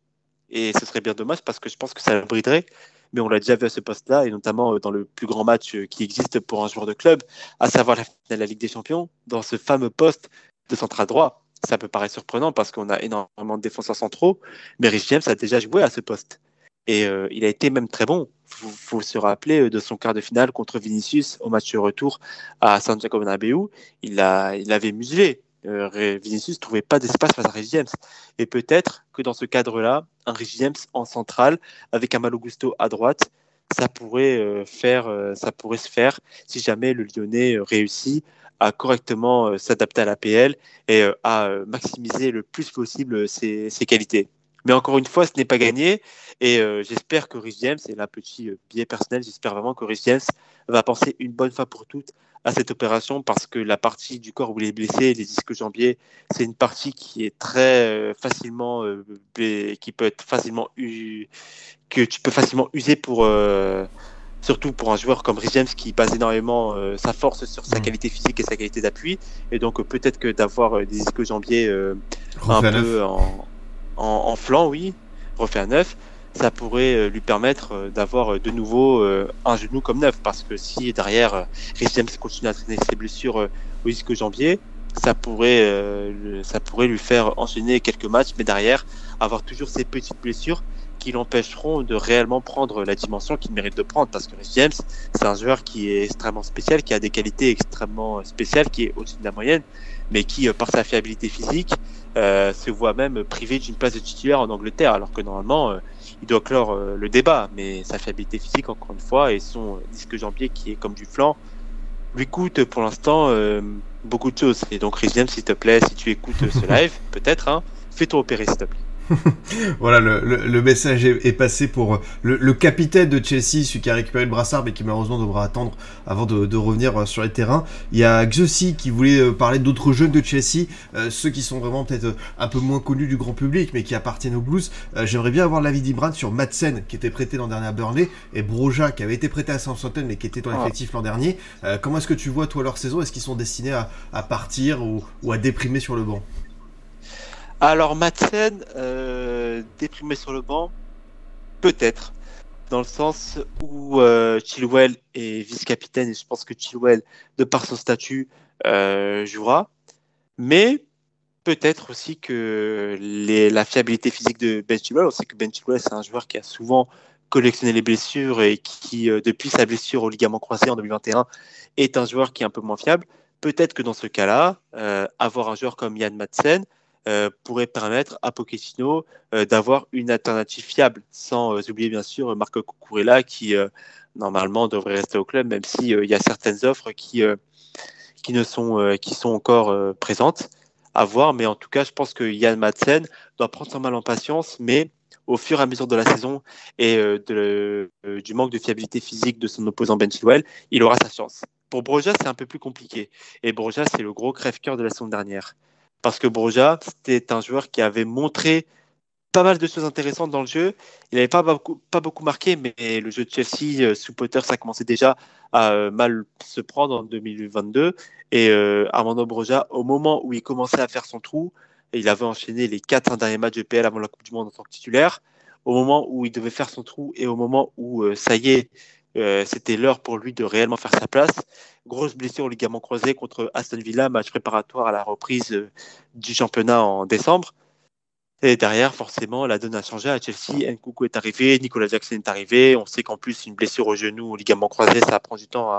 et ce serait bien dommage parce que je pense que ça le briderait, mais on l'a déjà vu à ce poste-là, et notamment dans le plus grand match qui existe pour un joueur de club, à savoir la finale de la Ligue des Champions, dans ce fameux poste de central droit. Ça peut paraître surprenant parce qu'on a énormément de défenseurs centraux, mais Rhys James a déjà joué à ce poste. Et euh, il a été même très bon. Il faut, se rappeler de son quart de finale contre Vinicius au match retour à Santiago Bernabéu. Il, il avait muselé. Euh, Vinicius ne trouvait pas d'espace face à Rhys James. Et peut-être que dans ce cadre-là, un Rhys James en centrale avec un Malo Gusto à droite, ça pourrait, euh, faire, euh, ça pourrait se faire si jamais le Lyonnais réussit à correctement s'adapter à l'APL et à maximiser le plus possible ses qualités. Mais encore une fois, ce n'est pas gagné. Et euh, j'espère que Rhys James, et là, petit euh, biais personnel, j'espère vraiment que Rhys James va penser une bonne fois pour toutes à cette opération parce que la partie du corps où il est blessé, les disques jambiers, c'est une partie qui est très euh, facilement, euh, qui peut être facilement, que tu peux facilement user pour, euh, surtout pour un joueur comme Rhys James qui base énormément euh, sa force sur sa qualité physique et sa qualité d'appui. Et donc peut-être que d'avoir des disques jambiers un peu en, en, en, flanc, oui, refait à neuf, ça pourrait lui permettre d'avoir de nouveau un genou comme neuf. Parce que si derrière Rhys James continue à traîner ses blessures au disque jambier, ça pourrait, ça pourrait lui faire enchaîner quelques matchs, mais derrière avoir toujours ces petites blessures qui l'empêcheront de réellement prendre la dimension qu'il mérite de prendre. Parce que Rhys James, c'est un joueur qui est extrêmement spécial, qui a des qualités extrêmement spéciales, qui est au-dessus de la moyenne, mais qui, par sa fiabilité physique, euh, se voit même privé d'une place de titulaire en Angleterre, alors que normalement, euh, il doit clore euh, le débat. Mais sa fiabilité physique, encore une fois, et son disque jambier qui est comme du flanc, lui coûte pour l'instant euh, beaucoup de choses. Et donc, James, s'il te plaît, si tu écoutes ce <laughs> live, peut-être, hein, fais-toi opérer, s'il te plaît. <laughs> voilà, le, le, le, message est, est passé pour le, le, capitaine de Chelsea, celui qui a récupéré le brassard, mais qui malheureusement devra attendre avant de, de revenir sur les terrains. Il y a Xossi qui voulait parler d'autres jeunes de Chelsea, euh, ceux qui sont vraiment peut-être un peu moins connus du grand public, mais qui appartiennent au Blues. Euh, J'aimerais bien avoir l'avis d'Ibran sur Madsen, qui était prêté l'an dernier à Burnley, et Broja, qui avait été prêté à Southampton, mais qui était dans l'effectif l'an dernier. Euh, comment est-ce que tu vois, toi, leur saison? Est-ce qu'ils sont destinés à, à partir ou, ou à déprimer sur le banc? Alors Madsen, euh, déprimé sur le banc, peut-être, dans le sens où euh, Chilwell est vice-capitaine et je pense que Chilwell, de par son statut, euh, jouera. Mais peut-être aussi que la fiabilité physique de Ben Chilwell, on sait que Ben Chilwell c'est un joueur qui a souvent collectionné les blessures et qui, depuis sa blessure au ligament croisé en 2021, est un joueur qui est un peu moins fiable. Peut-être que dans ce cas-là, avoir un joueur comme Yann Madsen, pourrait permettre à Pochettino euh, d'avoir une alternative fiable, sans euh, oublier bien sûr Marco Cucurella qui normalement devrait rester au club, même s'il il y a certaines offres qui, qui, ne sont, qui sont encore présentes à voir. Mais en tout cas, je pense que Yann Madsen doit prendre son mal en patience, mais au fur et à mesure de la saison et du manque de fiabilité physique de son opposant Ben Chilwell, il aura sa chance. Pour Broja, c'est un peu plus compliqué. Et Broja, c'est le gros crève-cœur de la saison dernière parce que Broja, c'était un joueur qui avait montré pas mal de choses intéressantes dans le jeu. Il n'avait pas beaucoup, pas beaucoup marqué, mais le jeu de Chelsea euh, sous Potter, ça commençait déjà à euh, mal se prendre en 2022. Et euh, Armando Broja, au moment où il commençait à faire son trou, il avait enchaîné les quatre derniers matchs de PL avant la Coupe du Monde en tant que titulaire. Au moment où il devait faire son trou et au moment où ça y est, euh, c'était l'heure pour lui de réellement faire sa place. Grosse blessure au ligament croisé contre Aston Villa, match préparatoire à la reprise euh, du championnat en décembre. Et derrière, forcément, la donne a changé à Chelsea. Nkoukou est arrivé, Nicolas Jackson est arrivé. On sait qu'en plus, une blessure au genou, au ligament croisé, ça prend du temps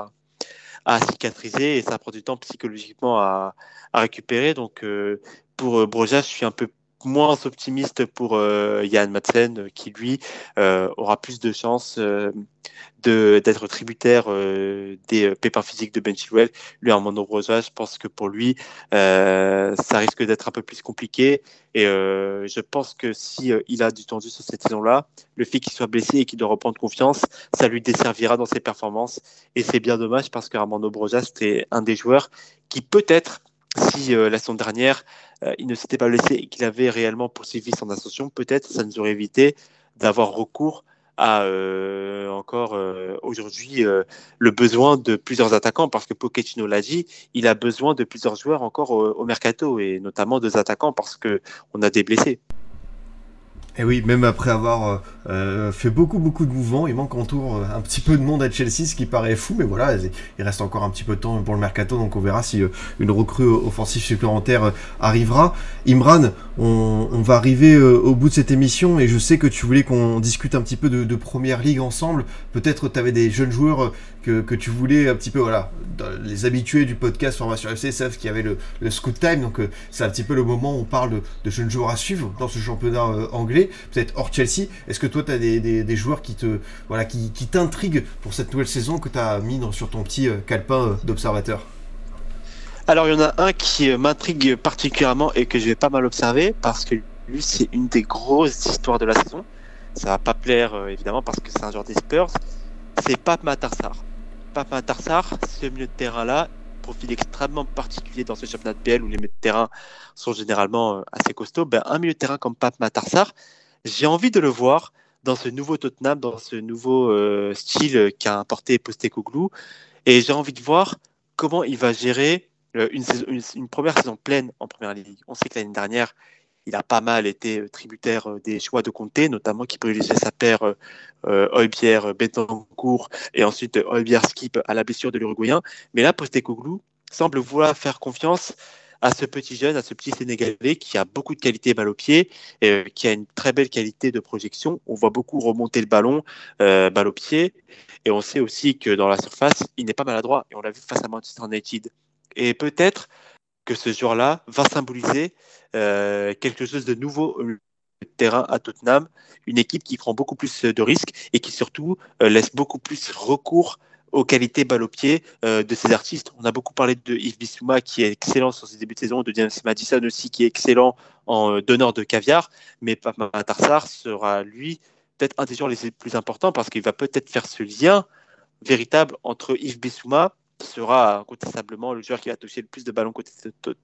à, cicatriser et ça prend du temps psychologiquement à, à récupérer. Donc, euh, pour Broja, je suis un peu moins optimiste pour euh, Yann Madsen, qui lui euh, aura plus de chances euh, d'être tributaire euh, des pépins physiques de Ben Chilwell. Lui, Armando Broja, je pense que pour lui, ça risque d'être un peu plus compliqué. Et je pense que si il a du tendu sur cette saison-là, le fait qu'il soit blessé et qu'il doit reprendre confiance, ça lui desservira dans ses performances. Et c'est bien dommage parce qu'Armando Broja, c'était un des joueurs qui peut-être si la saison dernière euh, il ne s'était pas blessé et qu'il avait réellement poursuivi son ascension, peut-être ça nous aurait évité d'avoir recours à euh, encore euh, aujourd'hui le besoin de plusieurs attaquants parce que Pochettino l'a dit, il a besoin de plusieurs joueurs encore au, mercato et notamment deux attaquants parce que on a des blessés. Et oui, même après avoir euh, euh, fait beaucoup beaucoup de mouvements, il manque en tour euh, un petit peu de monde à Chelsea, ce qui paraît fou, mais voilà, il reste encore un petit peu de temps pour le mercato, donc on verra si une recrue offensive supplémentaire arrivera. Imran, on, va arriver au bout de cette émission et je sais que tu voulais qu'on discute un petit peu de, de première ligue ensemble. Peut-être tu avais des jeunes joueurs que, tu voulais un petit peu, voilà, les habitués du podcast Formation FC savent qu'il y avait le, le Scoot Time, donc c'est un petit peu le moment où on parle de, jeunes joueurs à suivre dans ce championnat anglais peut-être hors Chelsea. Est-ce que toi, tu as des, joueurs qui te voilà, qui, t'intriguent pour cette nouvelle saison que tu as mis sur ton petit euh, calepin euh, d'observateur? Alors, il y en a un qui euh, m'intrigue particulièrement et que je vais pas mal observer parce que lui, c'est une des grosses histoires de la saison. Ça va pas plaire, évidemment, parce que c'est un joueur des Spurs. C'est Pape Matarsar. Pape Matarsar, ce milieu de terrain-là, profil extrêmement particulier dans ce championnat de PL où les milieux de terrain sont généralement euh, assez costauds, ben, un milieu de terrain comme Pape Matarsar, j'ai envie de le voir dans ce nouveau Tottenham, dans ce nouveau euh, style qu'a importé Postecoglou, et j'ai envie de voir comment il va gérer euh, une, première saison pleine en première ligue. On sait que l'année dernière, il a pas mal été tributaire des choix de Comté, notamment qui privilégiait sa paire euh, Oibière Betancourt et ensuite Oibière Skip à la blessure de l'Uruguayen. Mais là, Postecoglou semble vouloir faire confiance à ce petit jeune, à ce petit Sénégalais qui a beaucoup de qualité balle au pied, et, euh, qui a une très belle qualité de projection. On voit beaucoup remonter le ballon, euh, balle au pied, et on sait aussi que dans la surface, il n'est pas maladroit, et on l'a vu face à Manchester United. Et peut-être que ce joueur-là va symboliser euh, quelque chose de nouveau au terrain à Tottenham, une équipe qui prend beaucoup plus de risques et qui surtout euh, laisse beaucoup plus recours aux qualités balle au pied euh, de ces artistes. On a beaucoup parlé de Yves Bissouma qui est excellent sur ses débuts de saison, de James Madison aussi qui est excellent en euh, donneur de caviar, mais Matarsar sera lui peut-être un des joueurs les plus importants parce qu'il va peut-être faire ce lien véritable entre Yves Bissouma sera incontestablement le joueur qui va toucher le plus de ballons côté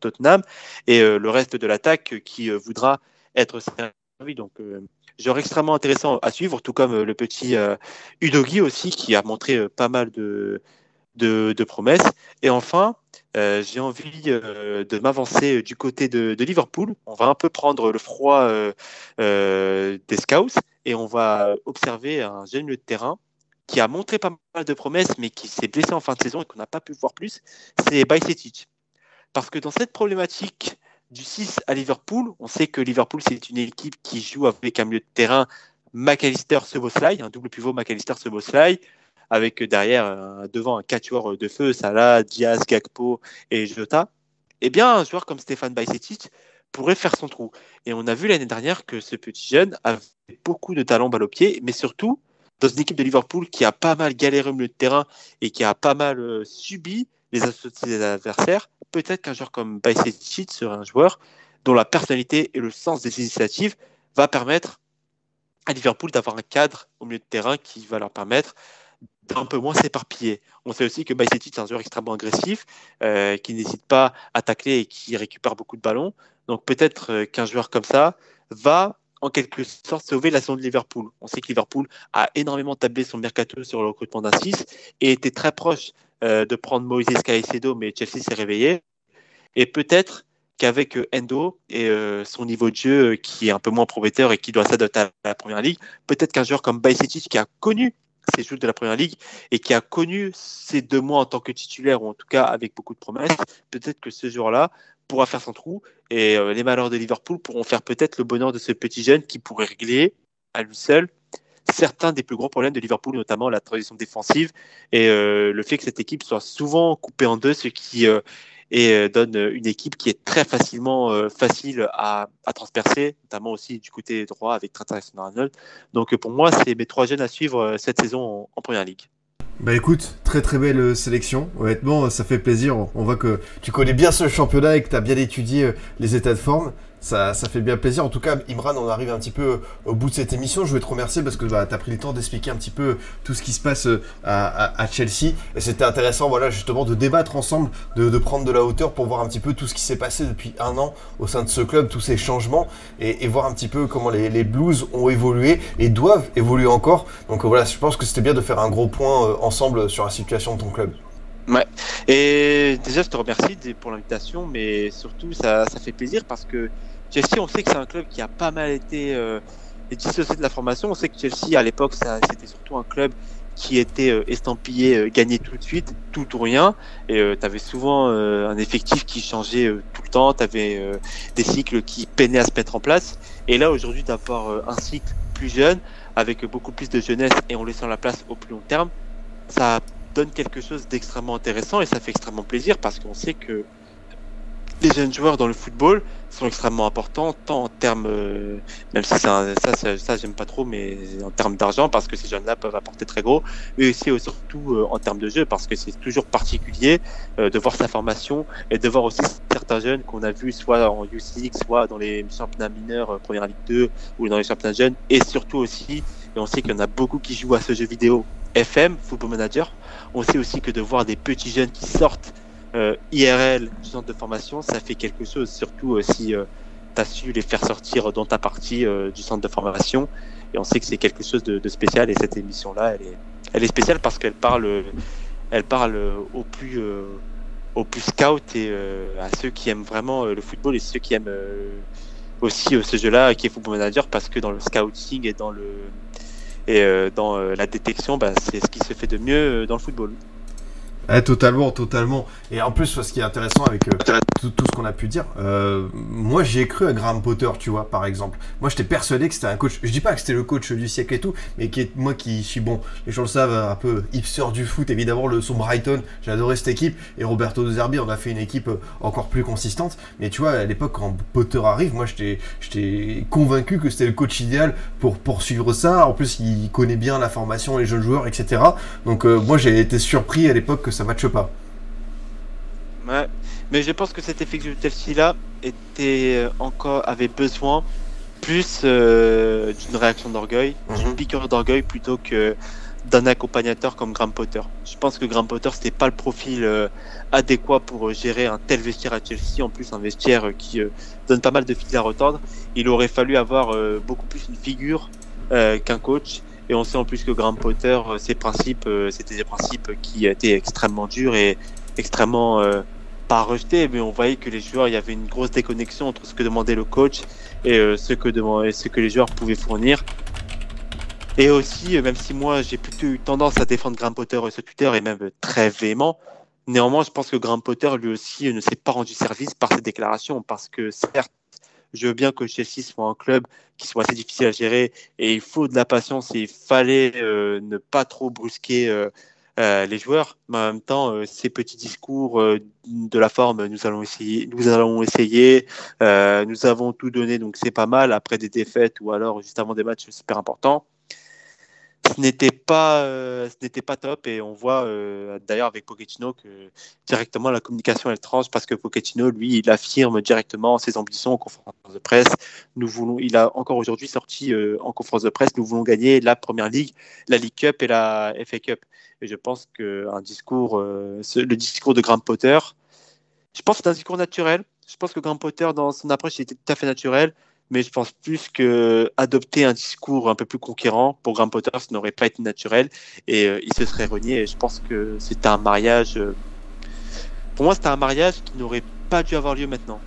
Tottenham et euh, le reste de l'attaque qui voudra être servi. Donc genre extrêmement intéressant à suivre, tout comme euh, le petit euh, Udogi aussi, qui a montré euh, pas mal de, de, promesses. Et enfin, euh, j'ai envie euh, de m'avancer du côté de, Liverpool. On va un peu prendre le froid euh, des scouts et on va observer un jeune milieu de terrain qui a montré pas mal de promesses, mais qui s'est blessé en fin de saison et qu'on n'a pas pu voir plus. C'est Bajcetic. Parce que dans cette problématique du 6 à Liverpool, on sait que Liverpool, c'est une équipe qui joue avec un milieu de terrain McAllister Soboslai, un double pivot McAllister Soboslai, avec derrière devant un quatuor de feu, Salah, Diaz, Gakpo et Jota, eh bien un joueur comme Stéphane Bajcetic pourrait faire son trou. Et on a vu l'année dernière que ce petit jeune avait beaucoup de talent balle au pied, mais surtout dans une équipe de Liverpool qui a pas mal galéré au milieu de terrain et qui a pas mal euh, subi les associés des adversaires, peut-être qu'un joueur comme Bajcetic serait un joueur dont la personnalité et le sens des initiatives va permettre à Liverpool d'avoir un cadre au milieu de terrain qui va leur permettre un peu moins s'éparpiller. On sait aussi que Bajcetic est un joueur extrêmement agressif, euh, qui n'hésite pas à tacler et qui récupère beaucoup de ballons. Donc peut-être euh, qu'un joueur comme ça va en quelque sorte sauver la saison de Liverpool. On sait que Liverpool a énormément tablé son mercato sur le recrutement d'un 6 et était très proche euh, de prendre Moïse Caicedo, mais Chelsea s'est réveillé. Et peut-être qu'avec Endo et son niveau de jeu qui est un peu moins prometteur et qui doit s'adapter à la première ligue, peut-être qu'un joueur comme Bajcetic qui a connu ses joueurs de la première ligue et qui a connu ces deux mois en tant que titulaire ou en tout cas avec beaucoup de promesses, peut-être que ce joueur-là pourra faire son trou et euh, les malheurs de Liverpool pourront faire peut-être le bonheur de ce petit jeune qui pourrait régler à lui seul certains des plus gros problèmes de Liverpool, notamment la transition défensive et euh, le fait que cette équipe soit souvent coupée en deux, ce qui euh, donne une équipe qui est très facilement facile à, transpercer, notamment aussi du côté droit avec Trent Arnold. Donc pour moi, c'est mes trois jeunes à suivre cette saison en, en première ligue. Bah écoute, très très belle sélection. Honnêtement, ça fait plaisir. On voit que tu connais bien ce championnat et que tu bien étudié les états de forme ça, ça, fait bien plaisir. En tout cas, Imran, on arrive un petit peu au bout de cette émission. Je voulais te remercier parce que bah, tu as pris le temps d'expliquer un petit peu tout ce qui se passe euh, à, Chelsea. Et c'était intéressant, voilà, justement, de débattre ensemble, de, prendre de la hauteur pour voir un petit peu tout ce qui s'est passé depuis un an au sein de ce club, tous ces changements, et, voir un petit peu comment les, les, Blues ont évolué et doivent évoluer encore. Donc voilà, je pense que c'était bien de faire un gros point euh, ensemble sur la situation de ton club. Ouais. Et déjà, je te remercie pour l'invitation, mais surtout, ça, ça fait plaisir parce que Chelsea, on sait que c'est un club qui a pas mal été euh, dissocié de la formation. On sait que Chelsea, à l'époque, c'était surtout un club qui était euh, estampillé euh, gagner tout de suite, tout ou rien. Et euh, tu avais souvent euh, un effectif qui changeait tout le temps. Tu avais des cycles qui peinaient à se mettre en place. Et là, aujourd'hui, d'avoir un cycle plus jeune, avec beaucoup plus de jeunesse et en laissant la place au plus long terme, ça donne quelque chose d'extrêmement intéressant et ça fait extrêmement plaisir parce qu'on sait que les jeunes joueurs dans le football sont extrêmement importants, tant en termes, euh, même si ça, ça, ça j'aime pas trop, mais en termes d'argent, parce que ces jeunes-là peuvent apporter très gros, mais aussi euh, surtout euh, en termes de jeu, parce que c'est toujours particulier de voir sa formation et de voir aussi certains jeunes qu'on a vus soit en U6, soit dans les championnats mineurs, Première Ligue 2, ou dans les championnats jeunes, et surtout aussi, et on sait qu'il y en a beaucoup qui jouent à ce jeu vidéo FM, Football Manager, on sait aussi que de voir des petits jeunes qui sortent euh, IRL du centre de formation, ça fait quelque chose, surtout euh, si euh, tu as su les faire sortir dans ta partie du centre de formation. Et on sait que c'est quelque chose de, de, spécial et cette émission-là, elle est, elle est spéciale parce qu'elle parle, elle parle au plus, au plus scout et à ceux qui aiment vraiment le football et ceux qui aiment aussi ce jeu-là qui est Football Manager parce que dans le scouting et dans le et dans la détection, bah, c'est ce qui se fait de mieux dans le football. Eh, totalement, totalement. Et en plus, ce qui est intéressant avec euh, tout, tout, ce qu'on a pu dire, euh, moi j'ai cru à Graham Potter, tu vois, par exemple. Moi j'étais persuadé que c'était un coach, je dis pas que c'était le coach du siècle et tout, mais qui est, moi qui suis bon, les gens le savent, un peu hipster du foot, évidemment, le son Brighton, j'ai adoré cette équipe, et Roberto De Zerbi, on a fait une équipe euh, encore plus consistante. Mais tu vois, à l'époque, quand Potter arrive, moi j'étais convaincu que c'était le coach idéal pour poursuivre ça. En plus, il connaît bien la formation, les jeunes joueurs, etc. Donc euh, moi j'ai été surpris à l'époque que ça matche pas. Ouais, mais je pense que cet effectif de Chelsea-là était euh, encore avait besoin plus euh, d'une réaction d'orgueil, mm -hmm. d'une piqûre d'orgueil plutôt que d'un accompagnateur comme Graham Potter. Je pense que Graham Potter c'était pas le profil euh, adéquat pour euh, gérer un tel vestiaire à Chelsea, en plus un vestiaire euh, qui donne pas mal de fils à retordre. Il aurait fallu avoir beaucoup plus une figure qu'un coach. Et on sait en plus que Graham Potter, ses principes, c'était des principes qui étaient extrêmement durs et extrêmement pas rejeté, mais on voyait que les joueurs, il y avait une grosse déconnexion entre ce que demandait le coach et ce que demandait, ce que les joueurs pouvaient fournir. Et aussi, même si moi j'ai plutôt eu tendance à défendre Graham Potter sur Twitter et même très véhément, néanmoins je pense que Graham Potter lui aussi ne s'est pas rendu service par ses déclarations parce que certes je veux bien que Chelsea soit un club qui soit assez difficile à gérer et il faut de la patience et il fallait euh, ne pas trop brusquer euh, euh, les joueurs. Mais en même temps, ces petits discours de la forme, nous allons essayer, nous allons essayer, nous avons tout donné, donc c'est pas mal. Après des défaites ou alors juste avant des matchs super importants ce n'était pas, euh, ce n'était pas top et on voit euh, d'ailleurs avec Pochettino que directement la communication elle tranche parce que Pochettino lui il affirme directement ses ambitions en conférence de presse. Nous voulons, il a encore aujourd'hui sorti euh, en conférence de presse, nous voulons gagner la première ligue, la League Cup et la FA Cup. Et je pense que un discours, le discours de Graham Potter, je pense que c'est un discours naturel. Je pense que Graham Potter dans son approche était tout à fait naturel mais je pense plus que adopter un discours un peu plus conquérant pour Graham Potter, ce n'aurait pas été naturel et euh, il se serait renié. Et je pense que c'était un mariage. Euh, pour moi, c'était un mariage qui n'aurait pas dû avoir lieu maintenant.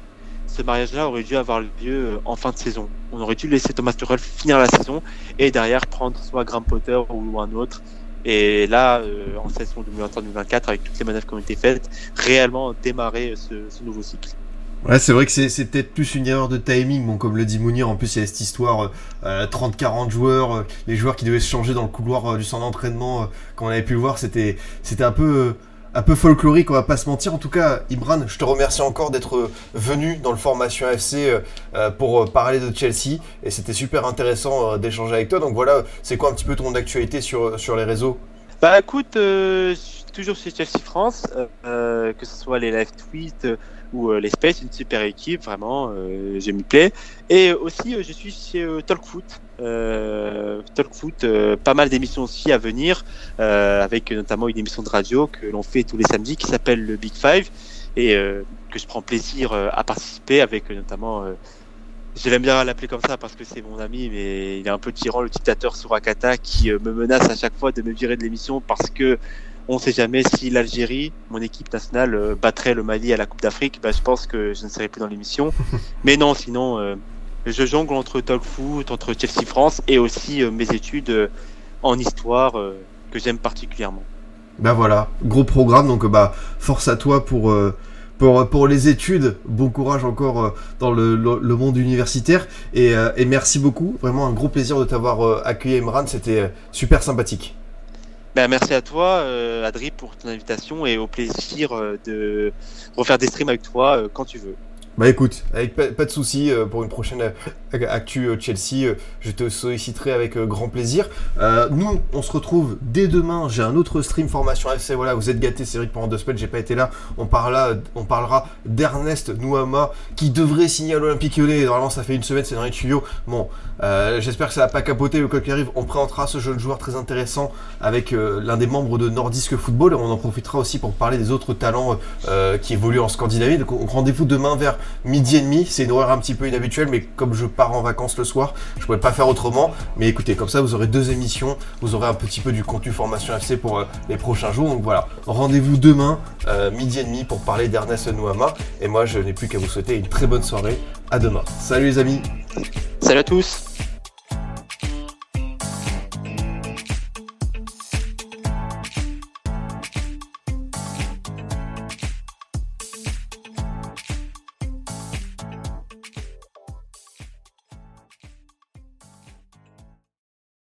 Ce mariage-là aurait dû avoir lieu euh, en fin de saison. On aurait dû laisser Thomas Tuchel finir la saison et derrière prendre soit Graham Potter ou un autre. Et là, en saison 2023-2024, avec toutes les manœuvres qui ont été faites, réellement démarrer ce, ce nouveau cycle. Ouais, c'est vrai que c'est peut-être plus une erreur de timing. Bon, comme le dit Mounir, en plus, il y a cette histoire euh, 30-40 joueurs, euh, les joueurs qui devaient se changer dans le couloir euh, du centre d'entraînement, comme on avait pu le voir, c'était un peu un peu folklorique, on va pas se mentir. En tout cas, Imran, je te remercie encore d'être venu dans le formation FC pour parler de Chelsea et c'était super intéressant d'échanger avec toi. Donc voilà, c'est quoi un petit peu ton actualité sur sur les réseaux? Bah écoute, toujours chez Chelsea France, que ce soit les live tweets ou euh, l'espèce, une super équipe, vraiment, euh, je m'y plais. Et aussi, euh, je suis chez Talkfoot. Talkfoot, pas mal d'émissions aussi à venir, avec notamment une émission de radio que l'on fait tous les samedis qui s'appelle le Big Five et que je prends plaisir à participer avec notamment je l'aime bien l'appeler comme ça parce que c'est mon ami, mais il est un peu tyran, le dictateur Surakata, qui me menace à chaque fois de me virer de l'émission parce que on ne sait jamais si l'Algérie, mon équipe nationale, euh, battrait le Mali à la Coupe d'Afrique. Bah, je pense que je ne serai plus dans l'émission. <laughs> Mais non, sinon, euh, je jongle entre talk foot, entre Chelsea France et aussi euh, mes études en histoire que j'aime particulièrement. Ben voilà, gros programme. Donc bah force à toi pour pour, pour, les études. Bon courage encore dans le, monde universitaire. Et, et, merci beaucoup. Vraiment un gros plaisir de t'avoir accueilli, Emran. C'était super sympathique. Ben, merci à toi, euh, Adri, pour ton invitation et au plaisir euh, de refaire des streams avec toi euh, quand tu veux. Bah écoute, avec pas, de souci euh, pour une prochaine actu euh, Chelsea, je te solliciterai avec grand plaisir. nous, on se retrouve dès demain. J'ai un autre stream formation FC. Voilà, vous êtes gâtés. C'est vrai que pendant deux semaines, j'ai pas été là. On parlera, on parlera d'Ernest Nouama qui devrait signer à l'Olympique Lyonnais. Normalement, ça fait une semaine, c'est dans les tuyaux. Bon, j'espère que ça va pas capoter. Le quoi qui arrive, on présentera ce jeune joueur très intéressant avec l'un des membres de Nordisk Football. On en profitera aussi pour parler des autres talents qui évoluent en Scandinavie. Donc, rendez-vous demain vers midi et demi. C'est une horaire un petit peu inhabituelle, mais comme je en vacances le soir, je pourrais pas faire autrement. Mais écoutez, comme ça, vous aurez deux émissions, vous aurez un petit peu du contenu formation FC pour euh, les prochains jours. Donc voilà, rendez-vous demain, euh, midi et demi, pour parler d'Ernest Nouama. Et moi, je n'ai plus qu'à vous souhaiter une très bonne soirée. À demain. Salut les amis. Salut à tous.